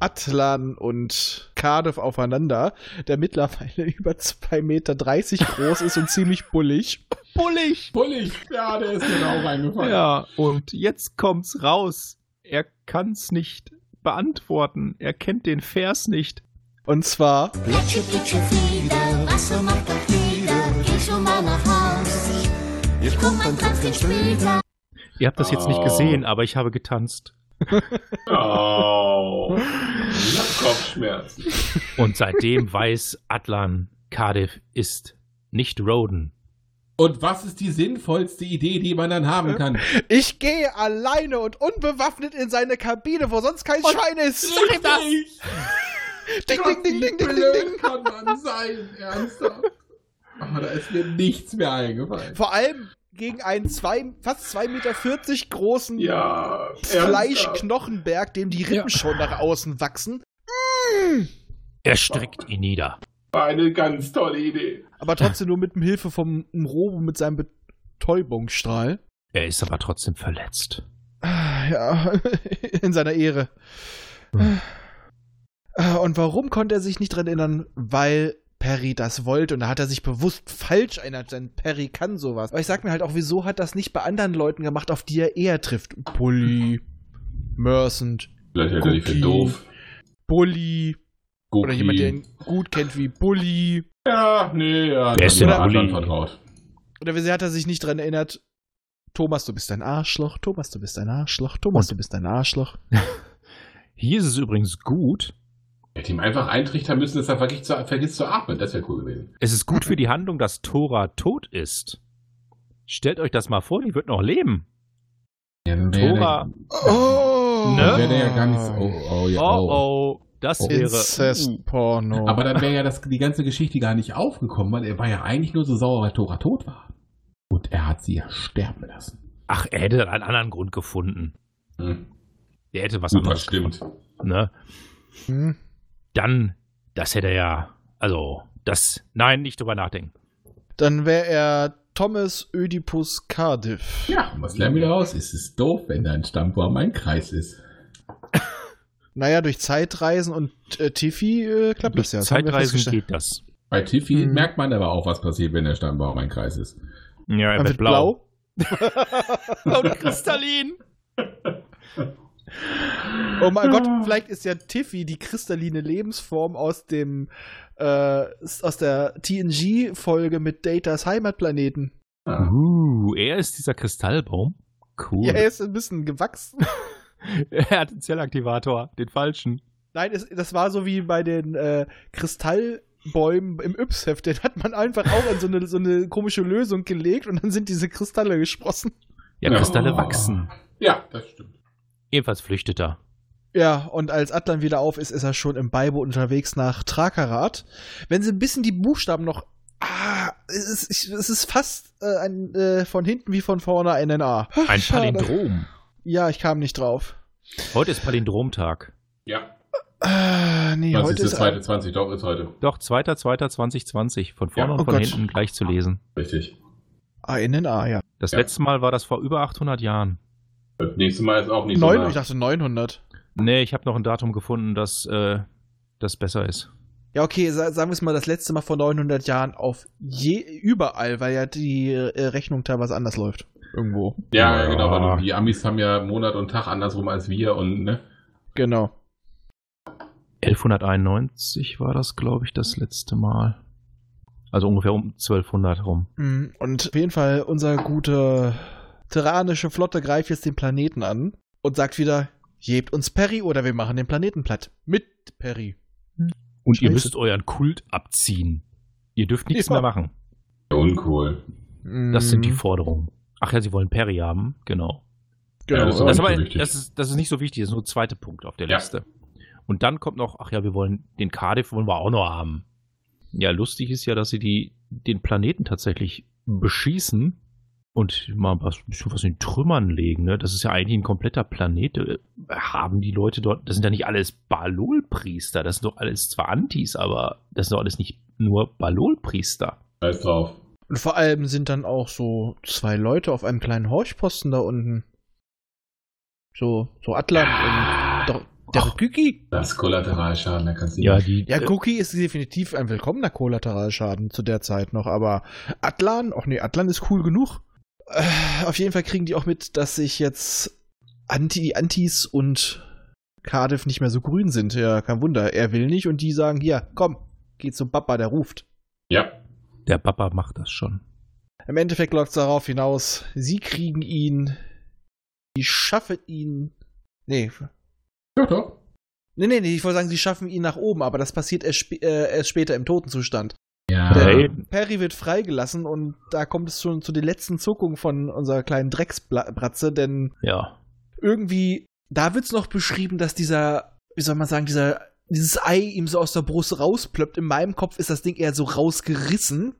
Atlan und Cardiff aufeinander, der mittlerweile [LAUGHS] über 2,30 Meter groß ist und ziemlich bullig. Bullig. Bullig. Ja, der ist mir da auch eingefallen. Ja, und jetzt kommt's raus. Er kann's nicht beantworten. Er kennt den Vers nicht. Und zwar, Plitsche, plitsche, Flieder, Wasser macht auch wieder, geh schon mal nach Haus. Ich komm beim Tropfen später. Ihr habt das jetzt nicht Oh. gesehen, aber ich habe getanzt. [LAUGHS] Oh. Ich hab Kopfschmerzen. Und seitdem weiß Atlan, Cardiff ist nicht Roden. Und was ist die sinnvollste Idee, die man dann haben kann? Ich gehe alleine und unbewaffnet in seine Kabine, wo sonst kein Schwein ist. Sag das! Ding, ding, ding, ding, ding, ding, ding. kann man sein? Ernsthaft? Aber da ist mir nichts mehr eingefallen. Vor allem gegen einen zwei, fast 2,40 Meter großen Ja, Fleischknochenberg, dem die Rippen schon nach außen wachsen. Er streckt ihn nieder. War eine ganz tolle Idee. Aber trotzdem nur mit Hilfe vom Robo mit seinem Betäubungsstrahl. Er ist aber trotzdem verletzt. Ja, [LAUGHS] in seiner Ehre. Ah, Und warum konnte er sich nicht dran erinnern? Weil Perry das wollte und da hat er sich bewusst falsch erinnert, denn Perry kann sowas. Aber ich sag mir halt auch, wieso hat das nicht bei anderen Leuten gemacht, auf die er eher trifft? Bully, Mercent, Vielleicht hält er dich für doof. Bully oder jemand, der ihn gut kennt wie Bully. Ja, nee, ja. Wer ist mir Bully? vertraut. Oder wieso hat er sich nicht dran erinnert? Thomas, du bist ein Arschloch. Thomas, du bist ein Arschloch. Thomas, Und- du bist ein Arschloch. [LAUGHS] Hier ist es übrigens gut. Hätte ihm einfach eintrichtern müssen, dass er vergisst zu, vergisst zu atmen. Das wäre cool gewesen. Es ist gut für die Handlung, dass Tora tot ist. Stellt euch das mal vor, die wird noch leben. Ja, dann Tora. Oh! Ne? Dann wäre der ja gar nicht so. Oh, oh, ja, Oh, oh. oh, das Oh. wäre. Inzestporno. Aber dann wäre ja das, die ganze Geschichte gar nicht aufgekommen, weil er war ja eigentlich nur so sauer, weil Tora tot war. Und er hat sie ja sterben lassen. Ach, er hätte einen anderen Grund gefunden. Hm. Er hätte was Super, anderes stimmt. gefunden, Ne? Hm. Dann, das hätte er ja. Also, das. Nein, nicht drüber nachdenken. Dann wäre er Thomas Ödipus Cardiff. Ja, und was lernen wir daraus? Es ist doof, wenn dein Stammbaum ein Kreis ist. [LAUGHS] Naja, durch Zeitreisen und äh, Tiffy äh, klappt das ja. das Zeitreisen geht das. Bei Tiffy Hm. merkt man aber auch, was passiert, wenn der Stammbaum ein Kreis ist. Ja, er wird wird blau. blau. [LAUGHS] [LAUGHS] und kristallin. Oh mein Gott, vielleicht ist ja Tiffy die kristalline Lebensform aus dem äh, aus der TNG-Folge mit Datas Heimatplaneten. Ah. Uh, er ist dieser Kristallbaum. Cool. Ja, er ist ein bisschen gewachsen. [LAUGHS] Er hat den Zellaktivator, den falschen. Nein, es, das war so wie bei den äh, Kristallbäumen im Yps-Heft. Den hat man einfach auch in so eine, so eine komische Lösung gelegt und dann sind diese Kristalle gesprossen. Ja, Ja. Kristalle wachsen. Ja, das stimmt. Ebenfalls flüchtet er. Ja, und als Atlan wieder auf ist, ist er schon im Beibo unterwegs nach Trakarat. Wenn sie ein bisschen die Buchstaben noch. Ah, es ist, ich- es ist fast äh, ein, äh, von hinten wie von vorne ein NA. Ein Schade. Palindrom. Ja, ich kam nicht drauf. Heute ist Palindromtag. Ja, Ah, nee, was heute ist der ist zweite 20? Doch, ist heute. Doch, 2.2.2020. Von vorne Ja. und Oh von Gott. hinten gleich zu lesen. Richtig. ein NA, ja. Das Ja. letzte Mal war das vor über 800 Jahren. Das nächste Mal ist auch nicht Neun, so ich nah. dachte 900. Nee, ich habe noch ein Datum gefunden, das, äh, das besser ist. Ja, okay, sa sagen wir es mal, das letzte Mal vor 900 Jahren auf je überall, weil ja die äh, Rechnung teilweise anders läuft. Irgendwo. Ja, ja, genau, weil die Amis haben ja Monat und Tag andersrum als wir und ne? Genau. 1191 war das, glaube ich, das letzte Mal. Also ungefähr um 1200 rum. Mm, Und auf jeden Fall, unser gute terranische Flotte greift jetzt den Planeten an und sagt wieder, jebt uns Perry oder wir machen den Planeten platt. Mit Perry. Und ihr müsst euren Kult abziehen. Ihr dürft nichts mehr machen. Uncool. Das sind die Mm, Forderungen. Ach ja, sie wollen Perry haben, genau. Genau. Ja, das ist Das aber, so wichtig. das, ist, das ist nicht so wichtig, das ist nur der zweite Punkt auf der Ja. Liste. Und dann kommt noch, ach ja, wir wollen den Cardiff wollen wir auch noch haben. Ja, lustig ist ja, dass sie die, den Planeten tatsächlich beschießen und mal was, was in Trümmern legen. Ne? Das ist ja eigentlich ein kompletter Planet. Äh, Haben die Leute dort, das sind ja nicht alles Balol-Priester, das sind doch alles zwar Antis, aber das sind doch alles nicht nur Balol-Priester. Scheiß drauf. Und vor allem sind dann auch so zwei Leute auf einem kleinen Horchposten da unten. So, so Atlan und der, der Güki. Das Kollateralschaden, da kannst du Ja, nicht- die, Ja, äh, Cookie ist definitiv ein willkommener Kollateralschaden zu der Zeit noch, aber Atlan, ach nee, Atlan ist cool genug. Äh, auf jeden Fall kriegen die auch mit, dass sich jetzt Anti, die Antis und Cardiff nicht mehr so grün sind. Ja, kein Wunder. Er will nicht und die sagen, hier, komm, geh zum Papa, der ruft. Ja, der Papa macht das schon. Im Endeffekt läuft es darauf hinaus, sie kriegen ihn, sie schaffen ihn. Nee, ja doch. nee, nee, nee, ich wollte sagen, sie schaffen ihn nach oben, aber das passiert erst, spä- äh, erst später im Totenzustand. Ja. Der Hey. Perry wird freigelassen und da kommt es schon zu den letzten Zuckungen von unserer kleinen Drecksbratze, denn Ja. irgendwie, da wird es noch beschrieben, dass dieser, wie soll man sagen, dieser, dieses Ei ihm so aus der Brust rausplöppt. In meinem Kopf ist das Ding eher so rausgerissen.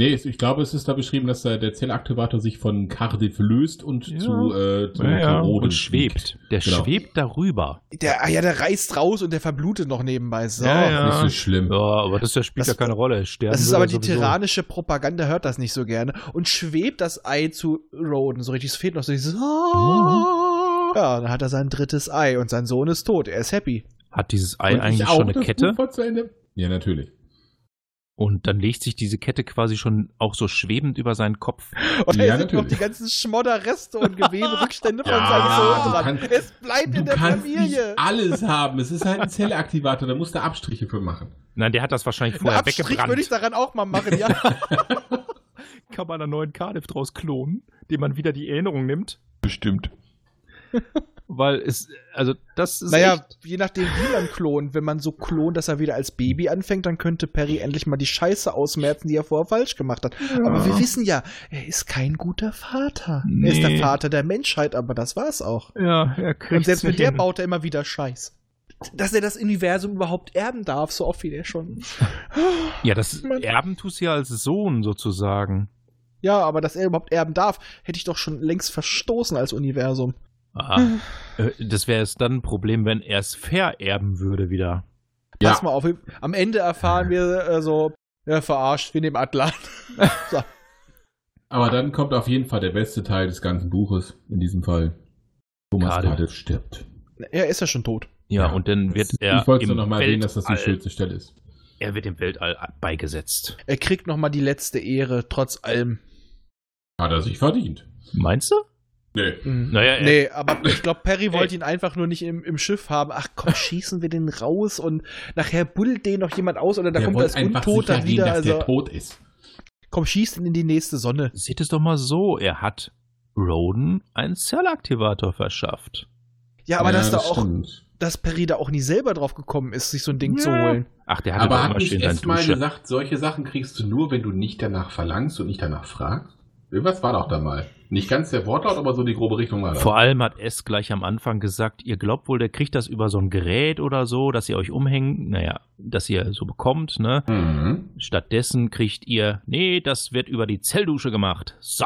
Nee, ich glaube, es ist da beschrieben, dass der Zellaktivator sich von Cardiff löst und Ja. zu, äh, zu, Ja, ja. Und schwebt. Der Genau. schwebt darüber. Der, ah ja, der reißt raus und der verblutet noch nebenbei. So. Ja, ja. Nicht so schlimm. Ja, aber das, das spielt Das- ja keine Rolle. Sterben Das ist aber er die sowieso. tyrannische Propaganda, hört das nicht so gerne. Und schwebt das Ei zu Roden. So richtig, es fehlt noch so dieses. Ja, dann hat er sein drittes Ei und sein Sohn ist tot. Er ist happy. Hat dieses Ei eigentlich auch schon eine Kette? Ja, natürlich. Und dann legt sich diese Kette quasi schon auch so schwebend über seinen Kopf. [LAUGHS] Und Ja, da sind noch die ganzen Schmodderreste und Geweberückstände von Ja, seinem Sohn dran. kannst- es bleibt in der kannst nicht Familie. alles haben. Es ist halt ein Zellaktivator, da musst du Abstriche für machen. Nein, der hat das wahrscheinlich vorher Abstrich weggebrannt. würde ich daran auch mal machen, ja. [LAUGHS] Kann man einen neuen Cardiff draus klonen, dem man wieder die Erinnerung nimmt? Bestimmt. Weil es, also das ist naja, echt, je nachdem, wie man klont. Wenn man so klont, dass er wieder als Baby anfängt, dann könnte Perry endlich mal die Scheiße ausmerzen, die er vorher falsch gemacht hat. Aber wir wissen ja, er ist kein guter Vater. Er ist der Nee. Vater der Menschheit, aber das war's auch. ja, er kriegt Und selbst mit der baut er immer wieder Scheiß. Dass er das Universum überhaupt erben darf, so oft wie er schon. Ja, das Mann. erben tust du ja als Sohn sozusagen. Ja, aber dass er überhaupt erben darf, hätte ich doch schon längst verstoßen als Universum. Ah, äh, das wäre es dann ein Problem, wenn er es vererben würde wieder. Pass Ja. mal auf, am Ende erfahren wir äh, so, ja, verarscht, wir nehmen Atlan. [LAUGHS] so. Aber dann kommt auf jeden Fall der beste Teil des ganzen Buches, in diesem Fall. Thomas Cardiff. Cardiff stirbt. Er ist ja schon tot. Ja, und dann wird er ich wollte im nur noch mal erwähnen, dass das die schönste Stelle ist. Er wird im Weltall beigesetzt. Er kriegt noch mal die letzte Ehre, trotz allem. Hat er sich verdient. Meinst du? Nee. Naja, er, Nee, aber ich glaube, Perry [LAUGHS] wollte ihn einfach nur nicht im, im Schiff haben. Ach komm, schießen wir den raus und nachher buddelt den noch jemand aus oder da Der kommt er einfach Untot dann gehen, wieder. dass Also, der tot ist. komm, schießt ihn in die nächste Sonne. seht es doch mal so, er hat Roden einen Zellaktivator verschafft. Ja, aber ja, dass da das auch, stimmt. dass Perry da auch nie selber drauf gekommen ist, sich so ein Ding zu Ja. holen. Ach, der hatte Aber doch hat immer nicht schön seine erst mal Dusche. gesagt, solche Sachen kriegst du nur, wenn du nicht danach verlangst und nicht danach fragst? Irgendwas war doch da mal. Nicht ganz der Wortlaut, aber so die grobe Richtung war. Vor allem hat S gleich am Anfang gesagt, ihr glaubt wohl, der kriegt das über so ein Gerät oder so, dass ihr euch umhängt, naja, dass ihr so bekommt, ne? Mhm. Stattdessen kriegt ihr, nee, das wird über die Zelldusche gemacht. So,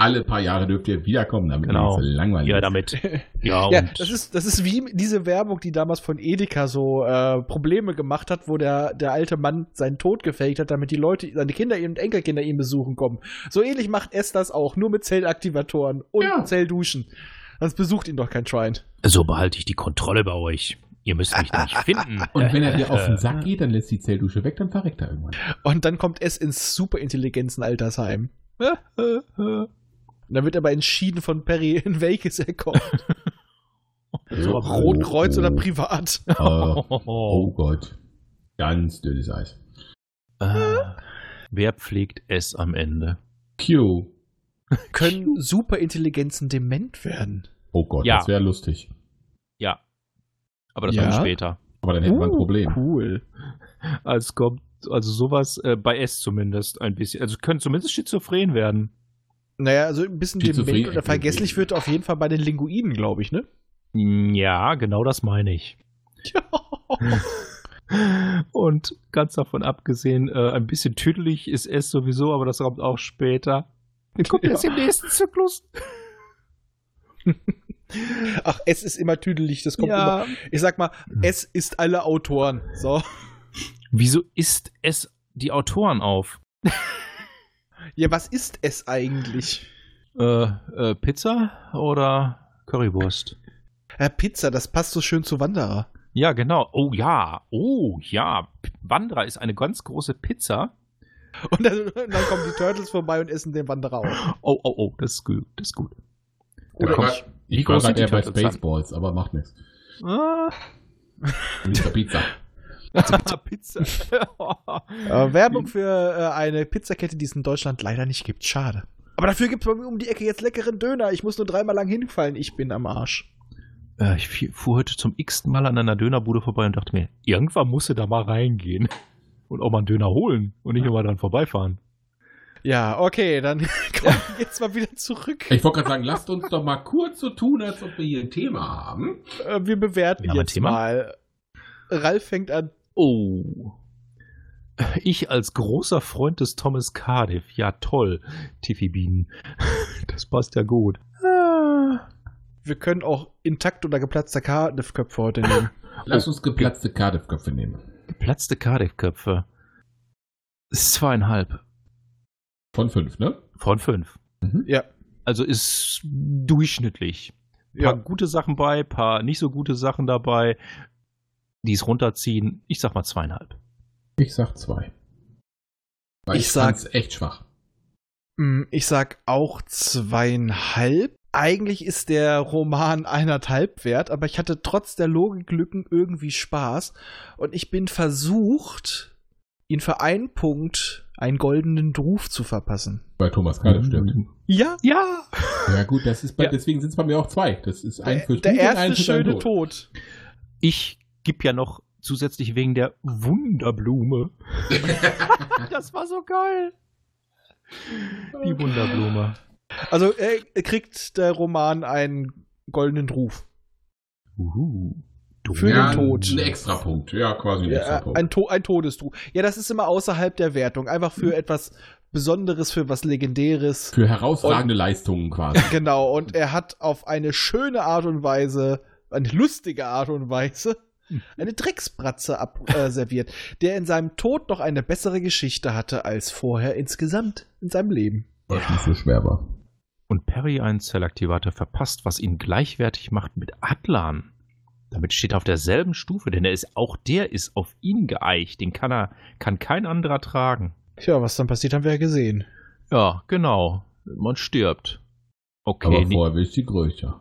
Alle paar Jahre dürft ihr wiederkommen, damit Genau. ihr nicht so langweilig ja, ist. damit. [LAUGHS] Ja, Ja, und das ist, das ist wie diese Werbung, die damals von Edeka so äh, Probleme gemacht hat, wo der, der alte Mann seinen Tod gefaked hat, damit die Leute, seine Kinder und Enkelkinder ihn besuchen kommen. So ähnlich macht es das auch, nur mit Zellaktivatoren und Ja. Zellduschen. Sonst besucht ihn doch kein Shrine. so behalte ich die Kontrolle bei euch. Ihr müsst mich nicht [LAUGHS] finden. Und wenn er dir auf den [LAUGHS] Sack geht, dann lässt die Zelldusche weg, dann verreckt er irgendwann. Und dann kommt es ins Superintelligenzen-Altersheim. Und dann wird aber entschieden von Perry, [LAUGHS] in welches er kommt. [LAUGHS] So, Rotkreuz oder privat. Oh, [LAUGHS] oh Gott. Ganz dünnes Eis. Äh, wer pflegt es am Ende? Q. Können Superintelligenzen dement werden? Oh Gott, Ja. das wäre lustig. Ja. Aber das Ja? kommt später. Aber dann hätten wir ein Uh, Problem. Cool. Als kommt, also sowas, äh, bei S zumindest ein bisschen. Also können zumindest schizophren werden. Naja, also ein bisschen dement oder vergesslich wird auf jeden Fall bei den Linguinen, glaube ich, ne? Mm, Ja, genau das meine ich. [LAUGHS] Und ganz davon abgesehen, äh, ein bisschen tüdelig ist es sowieso, aber das kommt auch später. Dann kommt Ja. erst im nächsten Zyklus. [LAUGHS] Ach, es ist immer tüdelig, das kommt immer. Ich sag mal, es ist alle Autoren. So. Wieso isst es die Autoren auf? [LAUGHS] Ja, was ist es eigentlich? Äh, äh, Pizza oder Currywurst? Ja, Pizza, das passt so schön zu Wanderer. Ja, genau. Oh ja. Oh ja. Wanderer ist eine ganz große Pizza. Und dann, und [LAUGHS] dann kommen die Turtles vorbei und essen den Wanderer auf. Oh, oh, oh, das ist gut. Das ist gut. Oder komm. ich. Ich war gerade eher bei? Spaceballs, aber macht nichts. Ah, Nicht bei Pizza. Pizza. [LAUGHS] [LAUGHS] Äh, Werbung für äh, eine Pizzakette, die es in Deutschland leider nicht gibt. Schade. Aber dafür gibt es bei mir um die Ecke jetzt leckeren Döner. Ich muss nur dreimal lang hinfallen. Ich bin am Arsch. Äh, ich fuhr heute zum x-ten Mal an einer Dönerbude vorbei und dachte mir, irgendwann musst du da mal reingehen. [LAUGHS] Und auch mal einen Döner holen und nicht nur mal dran vorbeifahren. Ja, okay, dann kommen wir jetzt mal wieder zurück. Ich wollte gerade sagen, lasst uns doch mal kurz so tun, als ob wir hier ein Thema haben. Äh, Wir bewerten ein jetzt Thema? mal. Ralf fängt an. Oh. Ich als großer Freund des Thomas Cardiff. Ja, toll. Tiffy Bienen. [LAUGHS] Das passt ja gut. Ah. Wir können auch intakt oder geplatzte Cardiff-Köpfe heute nehmen. [LAUGHS] Lass uns geplatzte Cardiff-Köpfe nehmen. Geplatzte Cardiff-Köpfe. Ist zweieinhalb. Von fünf, ne? Von fünf. ja. Also ist durchschnittlich. Paar Ja. gute Sachen bei, paar nicht so gute Sachen dabei. Die es runterziehen. Ich sag mal zweieinhalb. Ich sag zwei. Weil Ich ich, sag- fand's echt schwach. Mm, Ich sag auch zweieinhalb. Eigentlich ist der Roman eineinhalb wert, aber ich hatte trotz der Logiklücken irgendwie Spaß und ich bin versucht, ihn für einen Punkt einen goldenen Ruf zu verpassen. Weil Thomas Cardiff stirbt. Ja, Ja! Ja gut, das ist bei, Ja. deswegen sind es bei mir auch zwei. Das ist ein der, fürs der ein erste für schöne Tod. Tod. Ich gebe ja noch zusätzlich wegen der Wunderblume. [LAUGHS] das war so geil. Die Wunderblume. Also er kriegt der Roman einen goldenen Ruf. Uhu. Für ja, den Tod. Ein Extrapunkt. Ja, quasi ein Ja, Extrapunkt. ein, to ein Todesruf. Ja, das ist immer außerhalb der Wertung. Einfach für etwas Besonderes, für was Legendäres. Für herausragende Leistungen quasi. [LAUGHS] Genau, und er hat auf eine schöne Art und Weise, eine lustige Art und Weise, eine Drecksbratze abserviert, äh, serviert, der in seinem Tod noch eine bessere Geschichte hatte als vorher insgesamt in seinem Leben. Was nicht so schwer war. Und Perry einen Zellaktivator verpasst, was ihn gleichwertig macht mit Atlan. Damit steht er auf derselben Stufe, denn er ist auch der ist auf ihn geeicht. Den kann er, kann kein anderer tragen. Tja, was dann passiert, haben wir ja gesehen. Ja, genau. Man stirbt. Okay, Aber vorher will ich die Größe.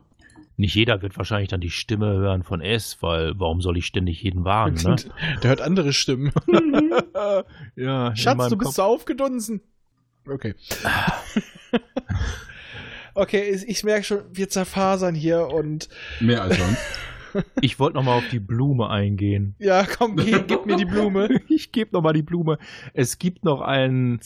Nicht jeder wird wahrscheinlich dann die Stimme hören von S, weil warum soll ich ständig jeden warnen, ne? [LAUGHS] Der hört andere Stimmen. [LAUGHS] ja, in Schatz, du bist Kopf- so aufgedunsen. Okay. [LAUGHS] okay, ich, ich merke schon, wir zerfasern hier und Mehr als sonst. Ich wollte noch mal auf die Blume eingehen. ja, komm, gib, gib mir die Blume. Ich gebe noch mal die Blume. Es gibt noch einen,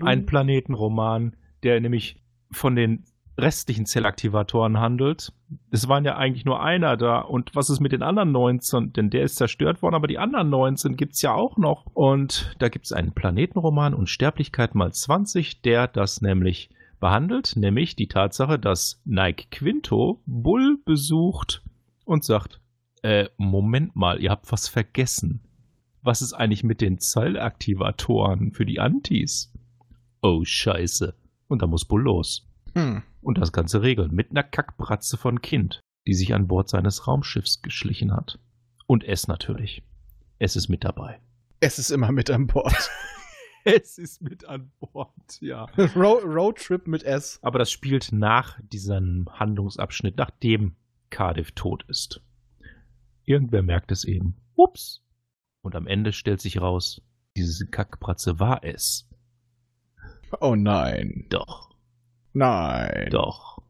einen Planetenroman, der nämlich von den restlichen Zellaktivatoren handelt. Es waren ja eigentlich nur einer da. Und was ist mit den anderen 19? Denn der ist zerstört worden, aber die anderen 19 gibt's ja auch noch. Und da gibt's einen Planetenroman Unsterblichkeit mal 20, der das nämlich behandelt, nämlich die Tatsache, dass Nike Quinto Bull besucht und sagt, äh, Moment mal, ihr habt was vergessen. Was ist eigentlich mit den Zellaktivatoren für die Antis? Oh, scheiße. Und da muss Bull los. Hm. Und das Ganze regeln mit einer Kackbratze von Kind, die sich an Bord seines Raumschiffs geschlichen hat. Und es natürlich. Es ist mit dabei. Es ist immer mit an Bord. [LAUGHS] Es ist mit an Bord, ja. Ro Roadtrip mit S. Aber das spielt nach diesem Handlungsabschnitt, nachdem Cardiff tot ist. Irgendwer merkt es eben. Ups. Und am Ende stellt sich raus, diese Kackbratze war es. Oh nein. Doch, Nein. doch,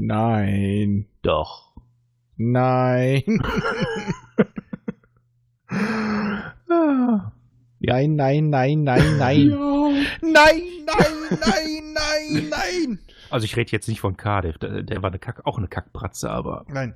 Nein. doch. Nein. Ah. [LAUGHS] Nein, nein, nein, nein, nein. Nein, nein, nein, nein, nein. Also ich rede jetzt nicht von Cardiff, der, der war eine Kack, auch eine Kackbratze, aber Nein.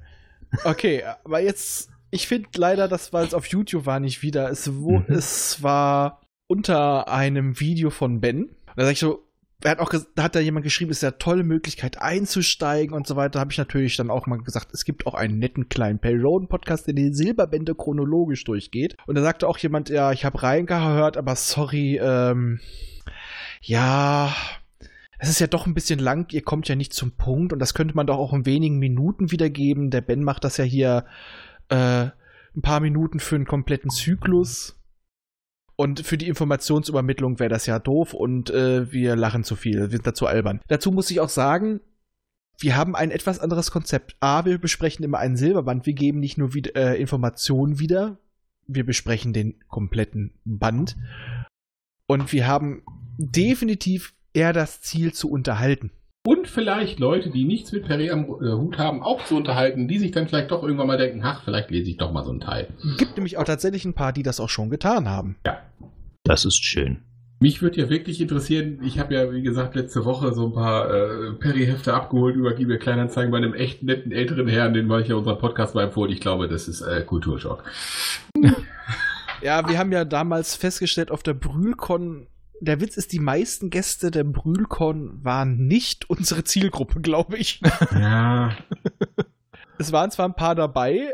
Okay, aber jetzt, ich finde leider, das, weil es auf YouTube war, nicht wieder. Es, wo, Mhm. es war unter einem Video von Ben. Da sag ich so, er hat auch, da hat da jemand geschrieben, es ist ja eine tolle Möglichkeit einzusteigen und so weiter. Habe ich natürlich dann auch mal gesagt, es gibt auch einen netten kleinen Perry Podcast, der die Silberbände chronologisch durchgeht. Und da sagte auch jemand, ja, ich habe reingehört, aber sorry, ähm, ja, es ist ja doch ein bisschen lang, ihr kommt ja nicht zum Punkt und das könnte man doch auch in wenigen Minuten wiedergeben. Der Ben macht das ja hier äh, ein paar Minuten für einen kompletten Zyklus. Und für die Informationsübermittlung wäre das ja doof und äh, wir lachen zu viel, wir sind dazu albern. Dazu muss ich auch sagen, wir haben ein etwas anderes Konzept. A, wir besprechen immer einen Silberband, wir geben nicht nur wieder, äh, Informationen wieder, wir besprechen den kompletten Band. Und wir haben definitiv eher das Ziel zu unterhalten. Und vielleicht Leute, die nichts mit Perry am äh, Hut haben, auch zu unterhalten, die sich dann vielleicht doch irgendwann mal denken, ach, vielleicht lese ich doch mal so einen Teil. Gibt nämlich auch tatsächlich ein paar, die das auch schon getan haben. Ja. Das ist schön. Mich würde ja wirklich interessieren, ich habe ja, wie gesagt, letzte Woche so ein paar äh, Perry-Hefte abgeholt über eBay Kleinanzeigen bei einem echt netten älteren Herrn, den war ich ja unseren Podcast mal empfohlen. Ich glaube, das ist äh, Kulturschock. Ja, wir haben ja damals festgestellt auf der Brühlcon, der Witz ist, die meisten Gäste der Brühlcon waren nicht [LAUGHS] unsere Zielgruppe, glaube ich. Ja, [LAUGHS] Es waren zwar ein paar dabei,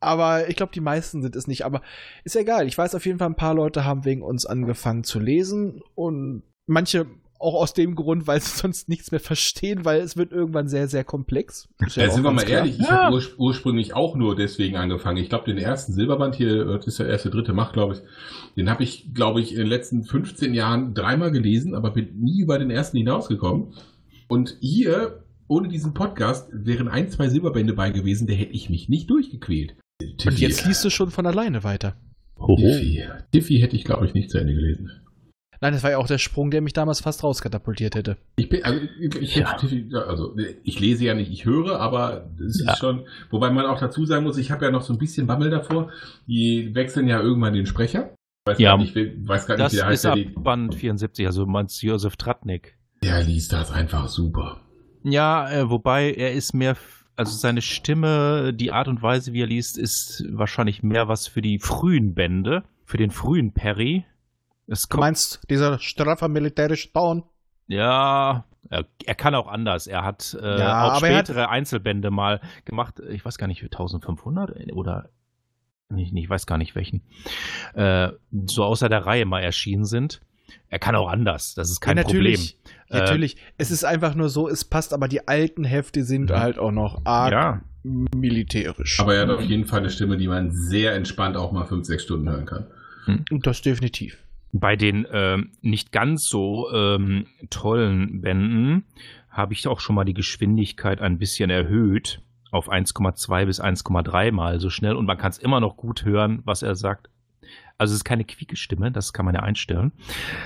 aber ich glaube, die meisten sind es nicht. Aber ist ja egal. Ich weiß auf jeden Fall, ein paar Leute haben wegen uns angefangen zu lesen und manche auch aus dem Grund, weil sie [LAUGHS] sonst nichts mehr verstehen, weil es wird irgendwann sehr, sehr komplex. Ja, auch sind wir mal klar. ehrlich, ich habe urspr ursprünglich auch nur deswegen angefangen. Ich glaube, den ersten Silberband hier, das ist der erste, dritte Macht, glaube ich, den habe ich, glaube ich, in den letzten 15 Jahren dreimal gelesen, aber bin nie über den ersten hinausgekommen. Und hier, ohne diesen Podcast, wären ein, zwei Silberbände bei gewesen, der hätte ich mich nicht durchgequält. Und jetzt liest du schon von alleine weiter. Hoho. Diffie. Diffie hätte ich, glaube ich, nicht zu Ende gelesen. Nein, das war ja auch der Sprung, der mich damals fast rauskatapultiert hätte. Ich bin, also ich, ich, Ja. also ich lese ja nicht, ich höre, aber es Ja. ist schon, wobei man auch dazu sagen muss, ich habe ja noch so ein bisschen Bammel davor. Die wechseln ja irgendwann den Sprecher. Weiß Ja. nicht, wer- weiß gar nicht, Das wie der heißt. ist Der, ab die- Band 74, also meinst Josef Tratnik. der liest das einfach super. Ja, äh, wobei er ist mehr, also seine Stimme, die Art und Weise, wie er liest, ist wahrscheinlich mehr was für die frühen Bände, für den frühen Perry. Es Du meinst, dieser straffer militärische Ton? ja, er, er kann auch anders. Er hat äh, Ja, auch er hat- spätere Einzelbände mal gemacht. Ich weiß gar nicht, 1500 oder ich, ich weiß gar nicht welchen. Äh, so außer der Reihe mal erschienen sind. Er kann auch anders. Das ist kein ja, Problem. natürlich. Äh, Natürlich. Es ist einfach nur so, es passt, aber die alten Hefte sind Ja. halt auch noch arg Ja, militärisch. Aber er hat auf jeden Fall eine Stimme, die man sehr entspannt auch mal fünf, sechs Stunden hören kann. Und das definitiv. Bei den ähm, nicht ganz so ähm, tollen Bänden habe ich auch schon mal die Geschwindigkeit ein bisschen erhöht auf 1,2 bis 1,3 mal so schnell und man kann es immer noch gut hören, was er sagt. Also es ist keine quieke Stimme, das kann man ja einstellen.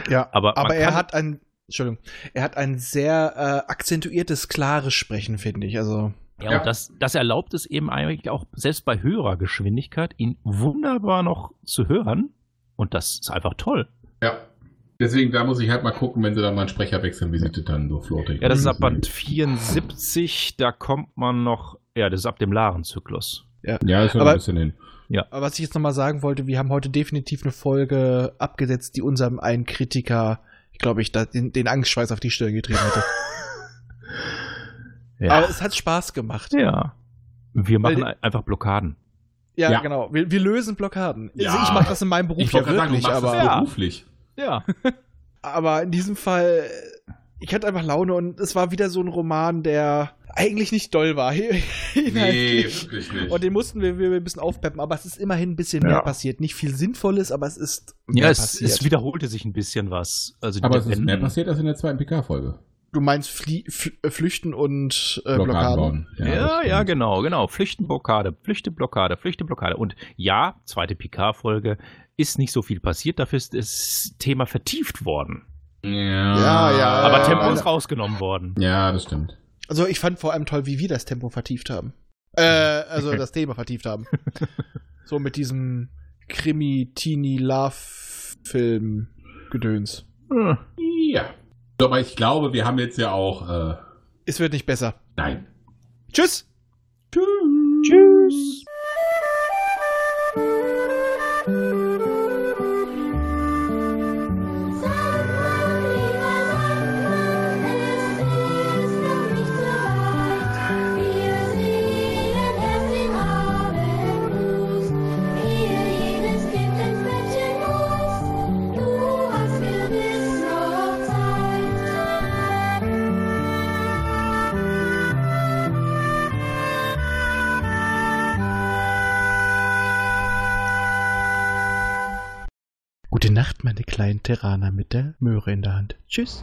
Ja, Aber aber er hat ein, Entschuldigung, er hat ein sehr äh, akzentuiertes, klares Sprechen, finde ich. Also, Ja, Ja. und das, das erlaubt es eben eigentlich auch selbst bei höherer Geschwindigkeit, ihn wunderbar noch zu hören. Und das ist einfach toll. Ja. Deswegen, da muss ich halt mal gucken, wenn sie dann mal einen Sprecher wechseln, wie sieht das dann so floating? Ja, das ist ab Band 74, da kommt man noch, ja, das ist ab dem Laren-Zyklus. Ja, ist schon Aber- ein bisschen hin. aber was ich jetzt nochmal sagen wollte, wir haben heute definitiv eine Folge abgesetzt, die unserem einen Kritiker, ich glaube, ich da den, den Angstschweiß auf die Stirn getrieben hätte. [LAUGHS] Ja. Aber es hat Spaß gemacht. Ja. Wir machen Weil- einfach Blockaden. Ja, Ja. genau. Wir, wir lösen Blockaden. Ja. Also ich mache das in meinem Beruf Ich ja sagen, wirklich, machst aber, das Ja. beruflich. Ja. [LAUGHS] aber in diesem Fall, ich hatte einfach Laune und es war wieder so ein Roman, der eigentlich nicht doll war. [LAUGHS] Nee, [LAUGHS] wirklich nicht. Und den mussten wir, wir ein bisschen aufpeppen, aber es ist immerhin ein bisschen Ja. mehr passiert. Nicht viel Sinnvolles, aber es ist mehr Ja, es, passiert. es wiederholte sich ein bisschen was. Also Aber es ist mehr passiert als in der zweiten PK-Folge. Du meinst Flie Fl äh, Flüchten und äh, Blockaden. Ja, ja, stimmt. genau, genau. Flüchtenblockade, Flüchteblockade, Flüchteblockade. Und ja, zweite PK-Folge ist nicht so viel passiert, dafür ist das Thema vertieft worden. Ja, Ja, ja, Aber Tempo alle- ist rausgenommen worden. Ja, das stimmt. Also ich fand vor allem toll, wie wir das Tempo vertieft haben. Äh, also das Thema vertieft haben. [LAUGHS] So mit diesem Krimi-Teenie-Love-Film-Gedöns. Ja. Aber ich glaube, wir haben jetzt ja auch. Äh, Es wird nicht besser. nein. Tschüss! Tschüss. Gute Nacht, meine kleinen Terraner mit der Möhre in der Hand. Tschüss.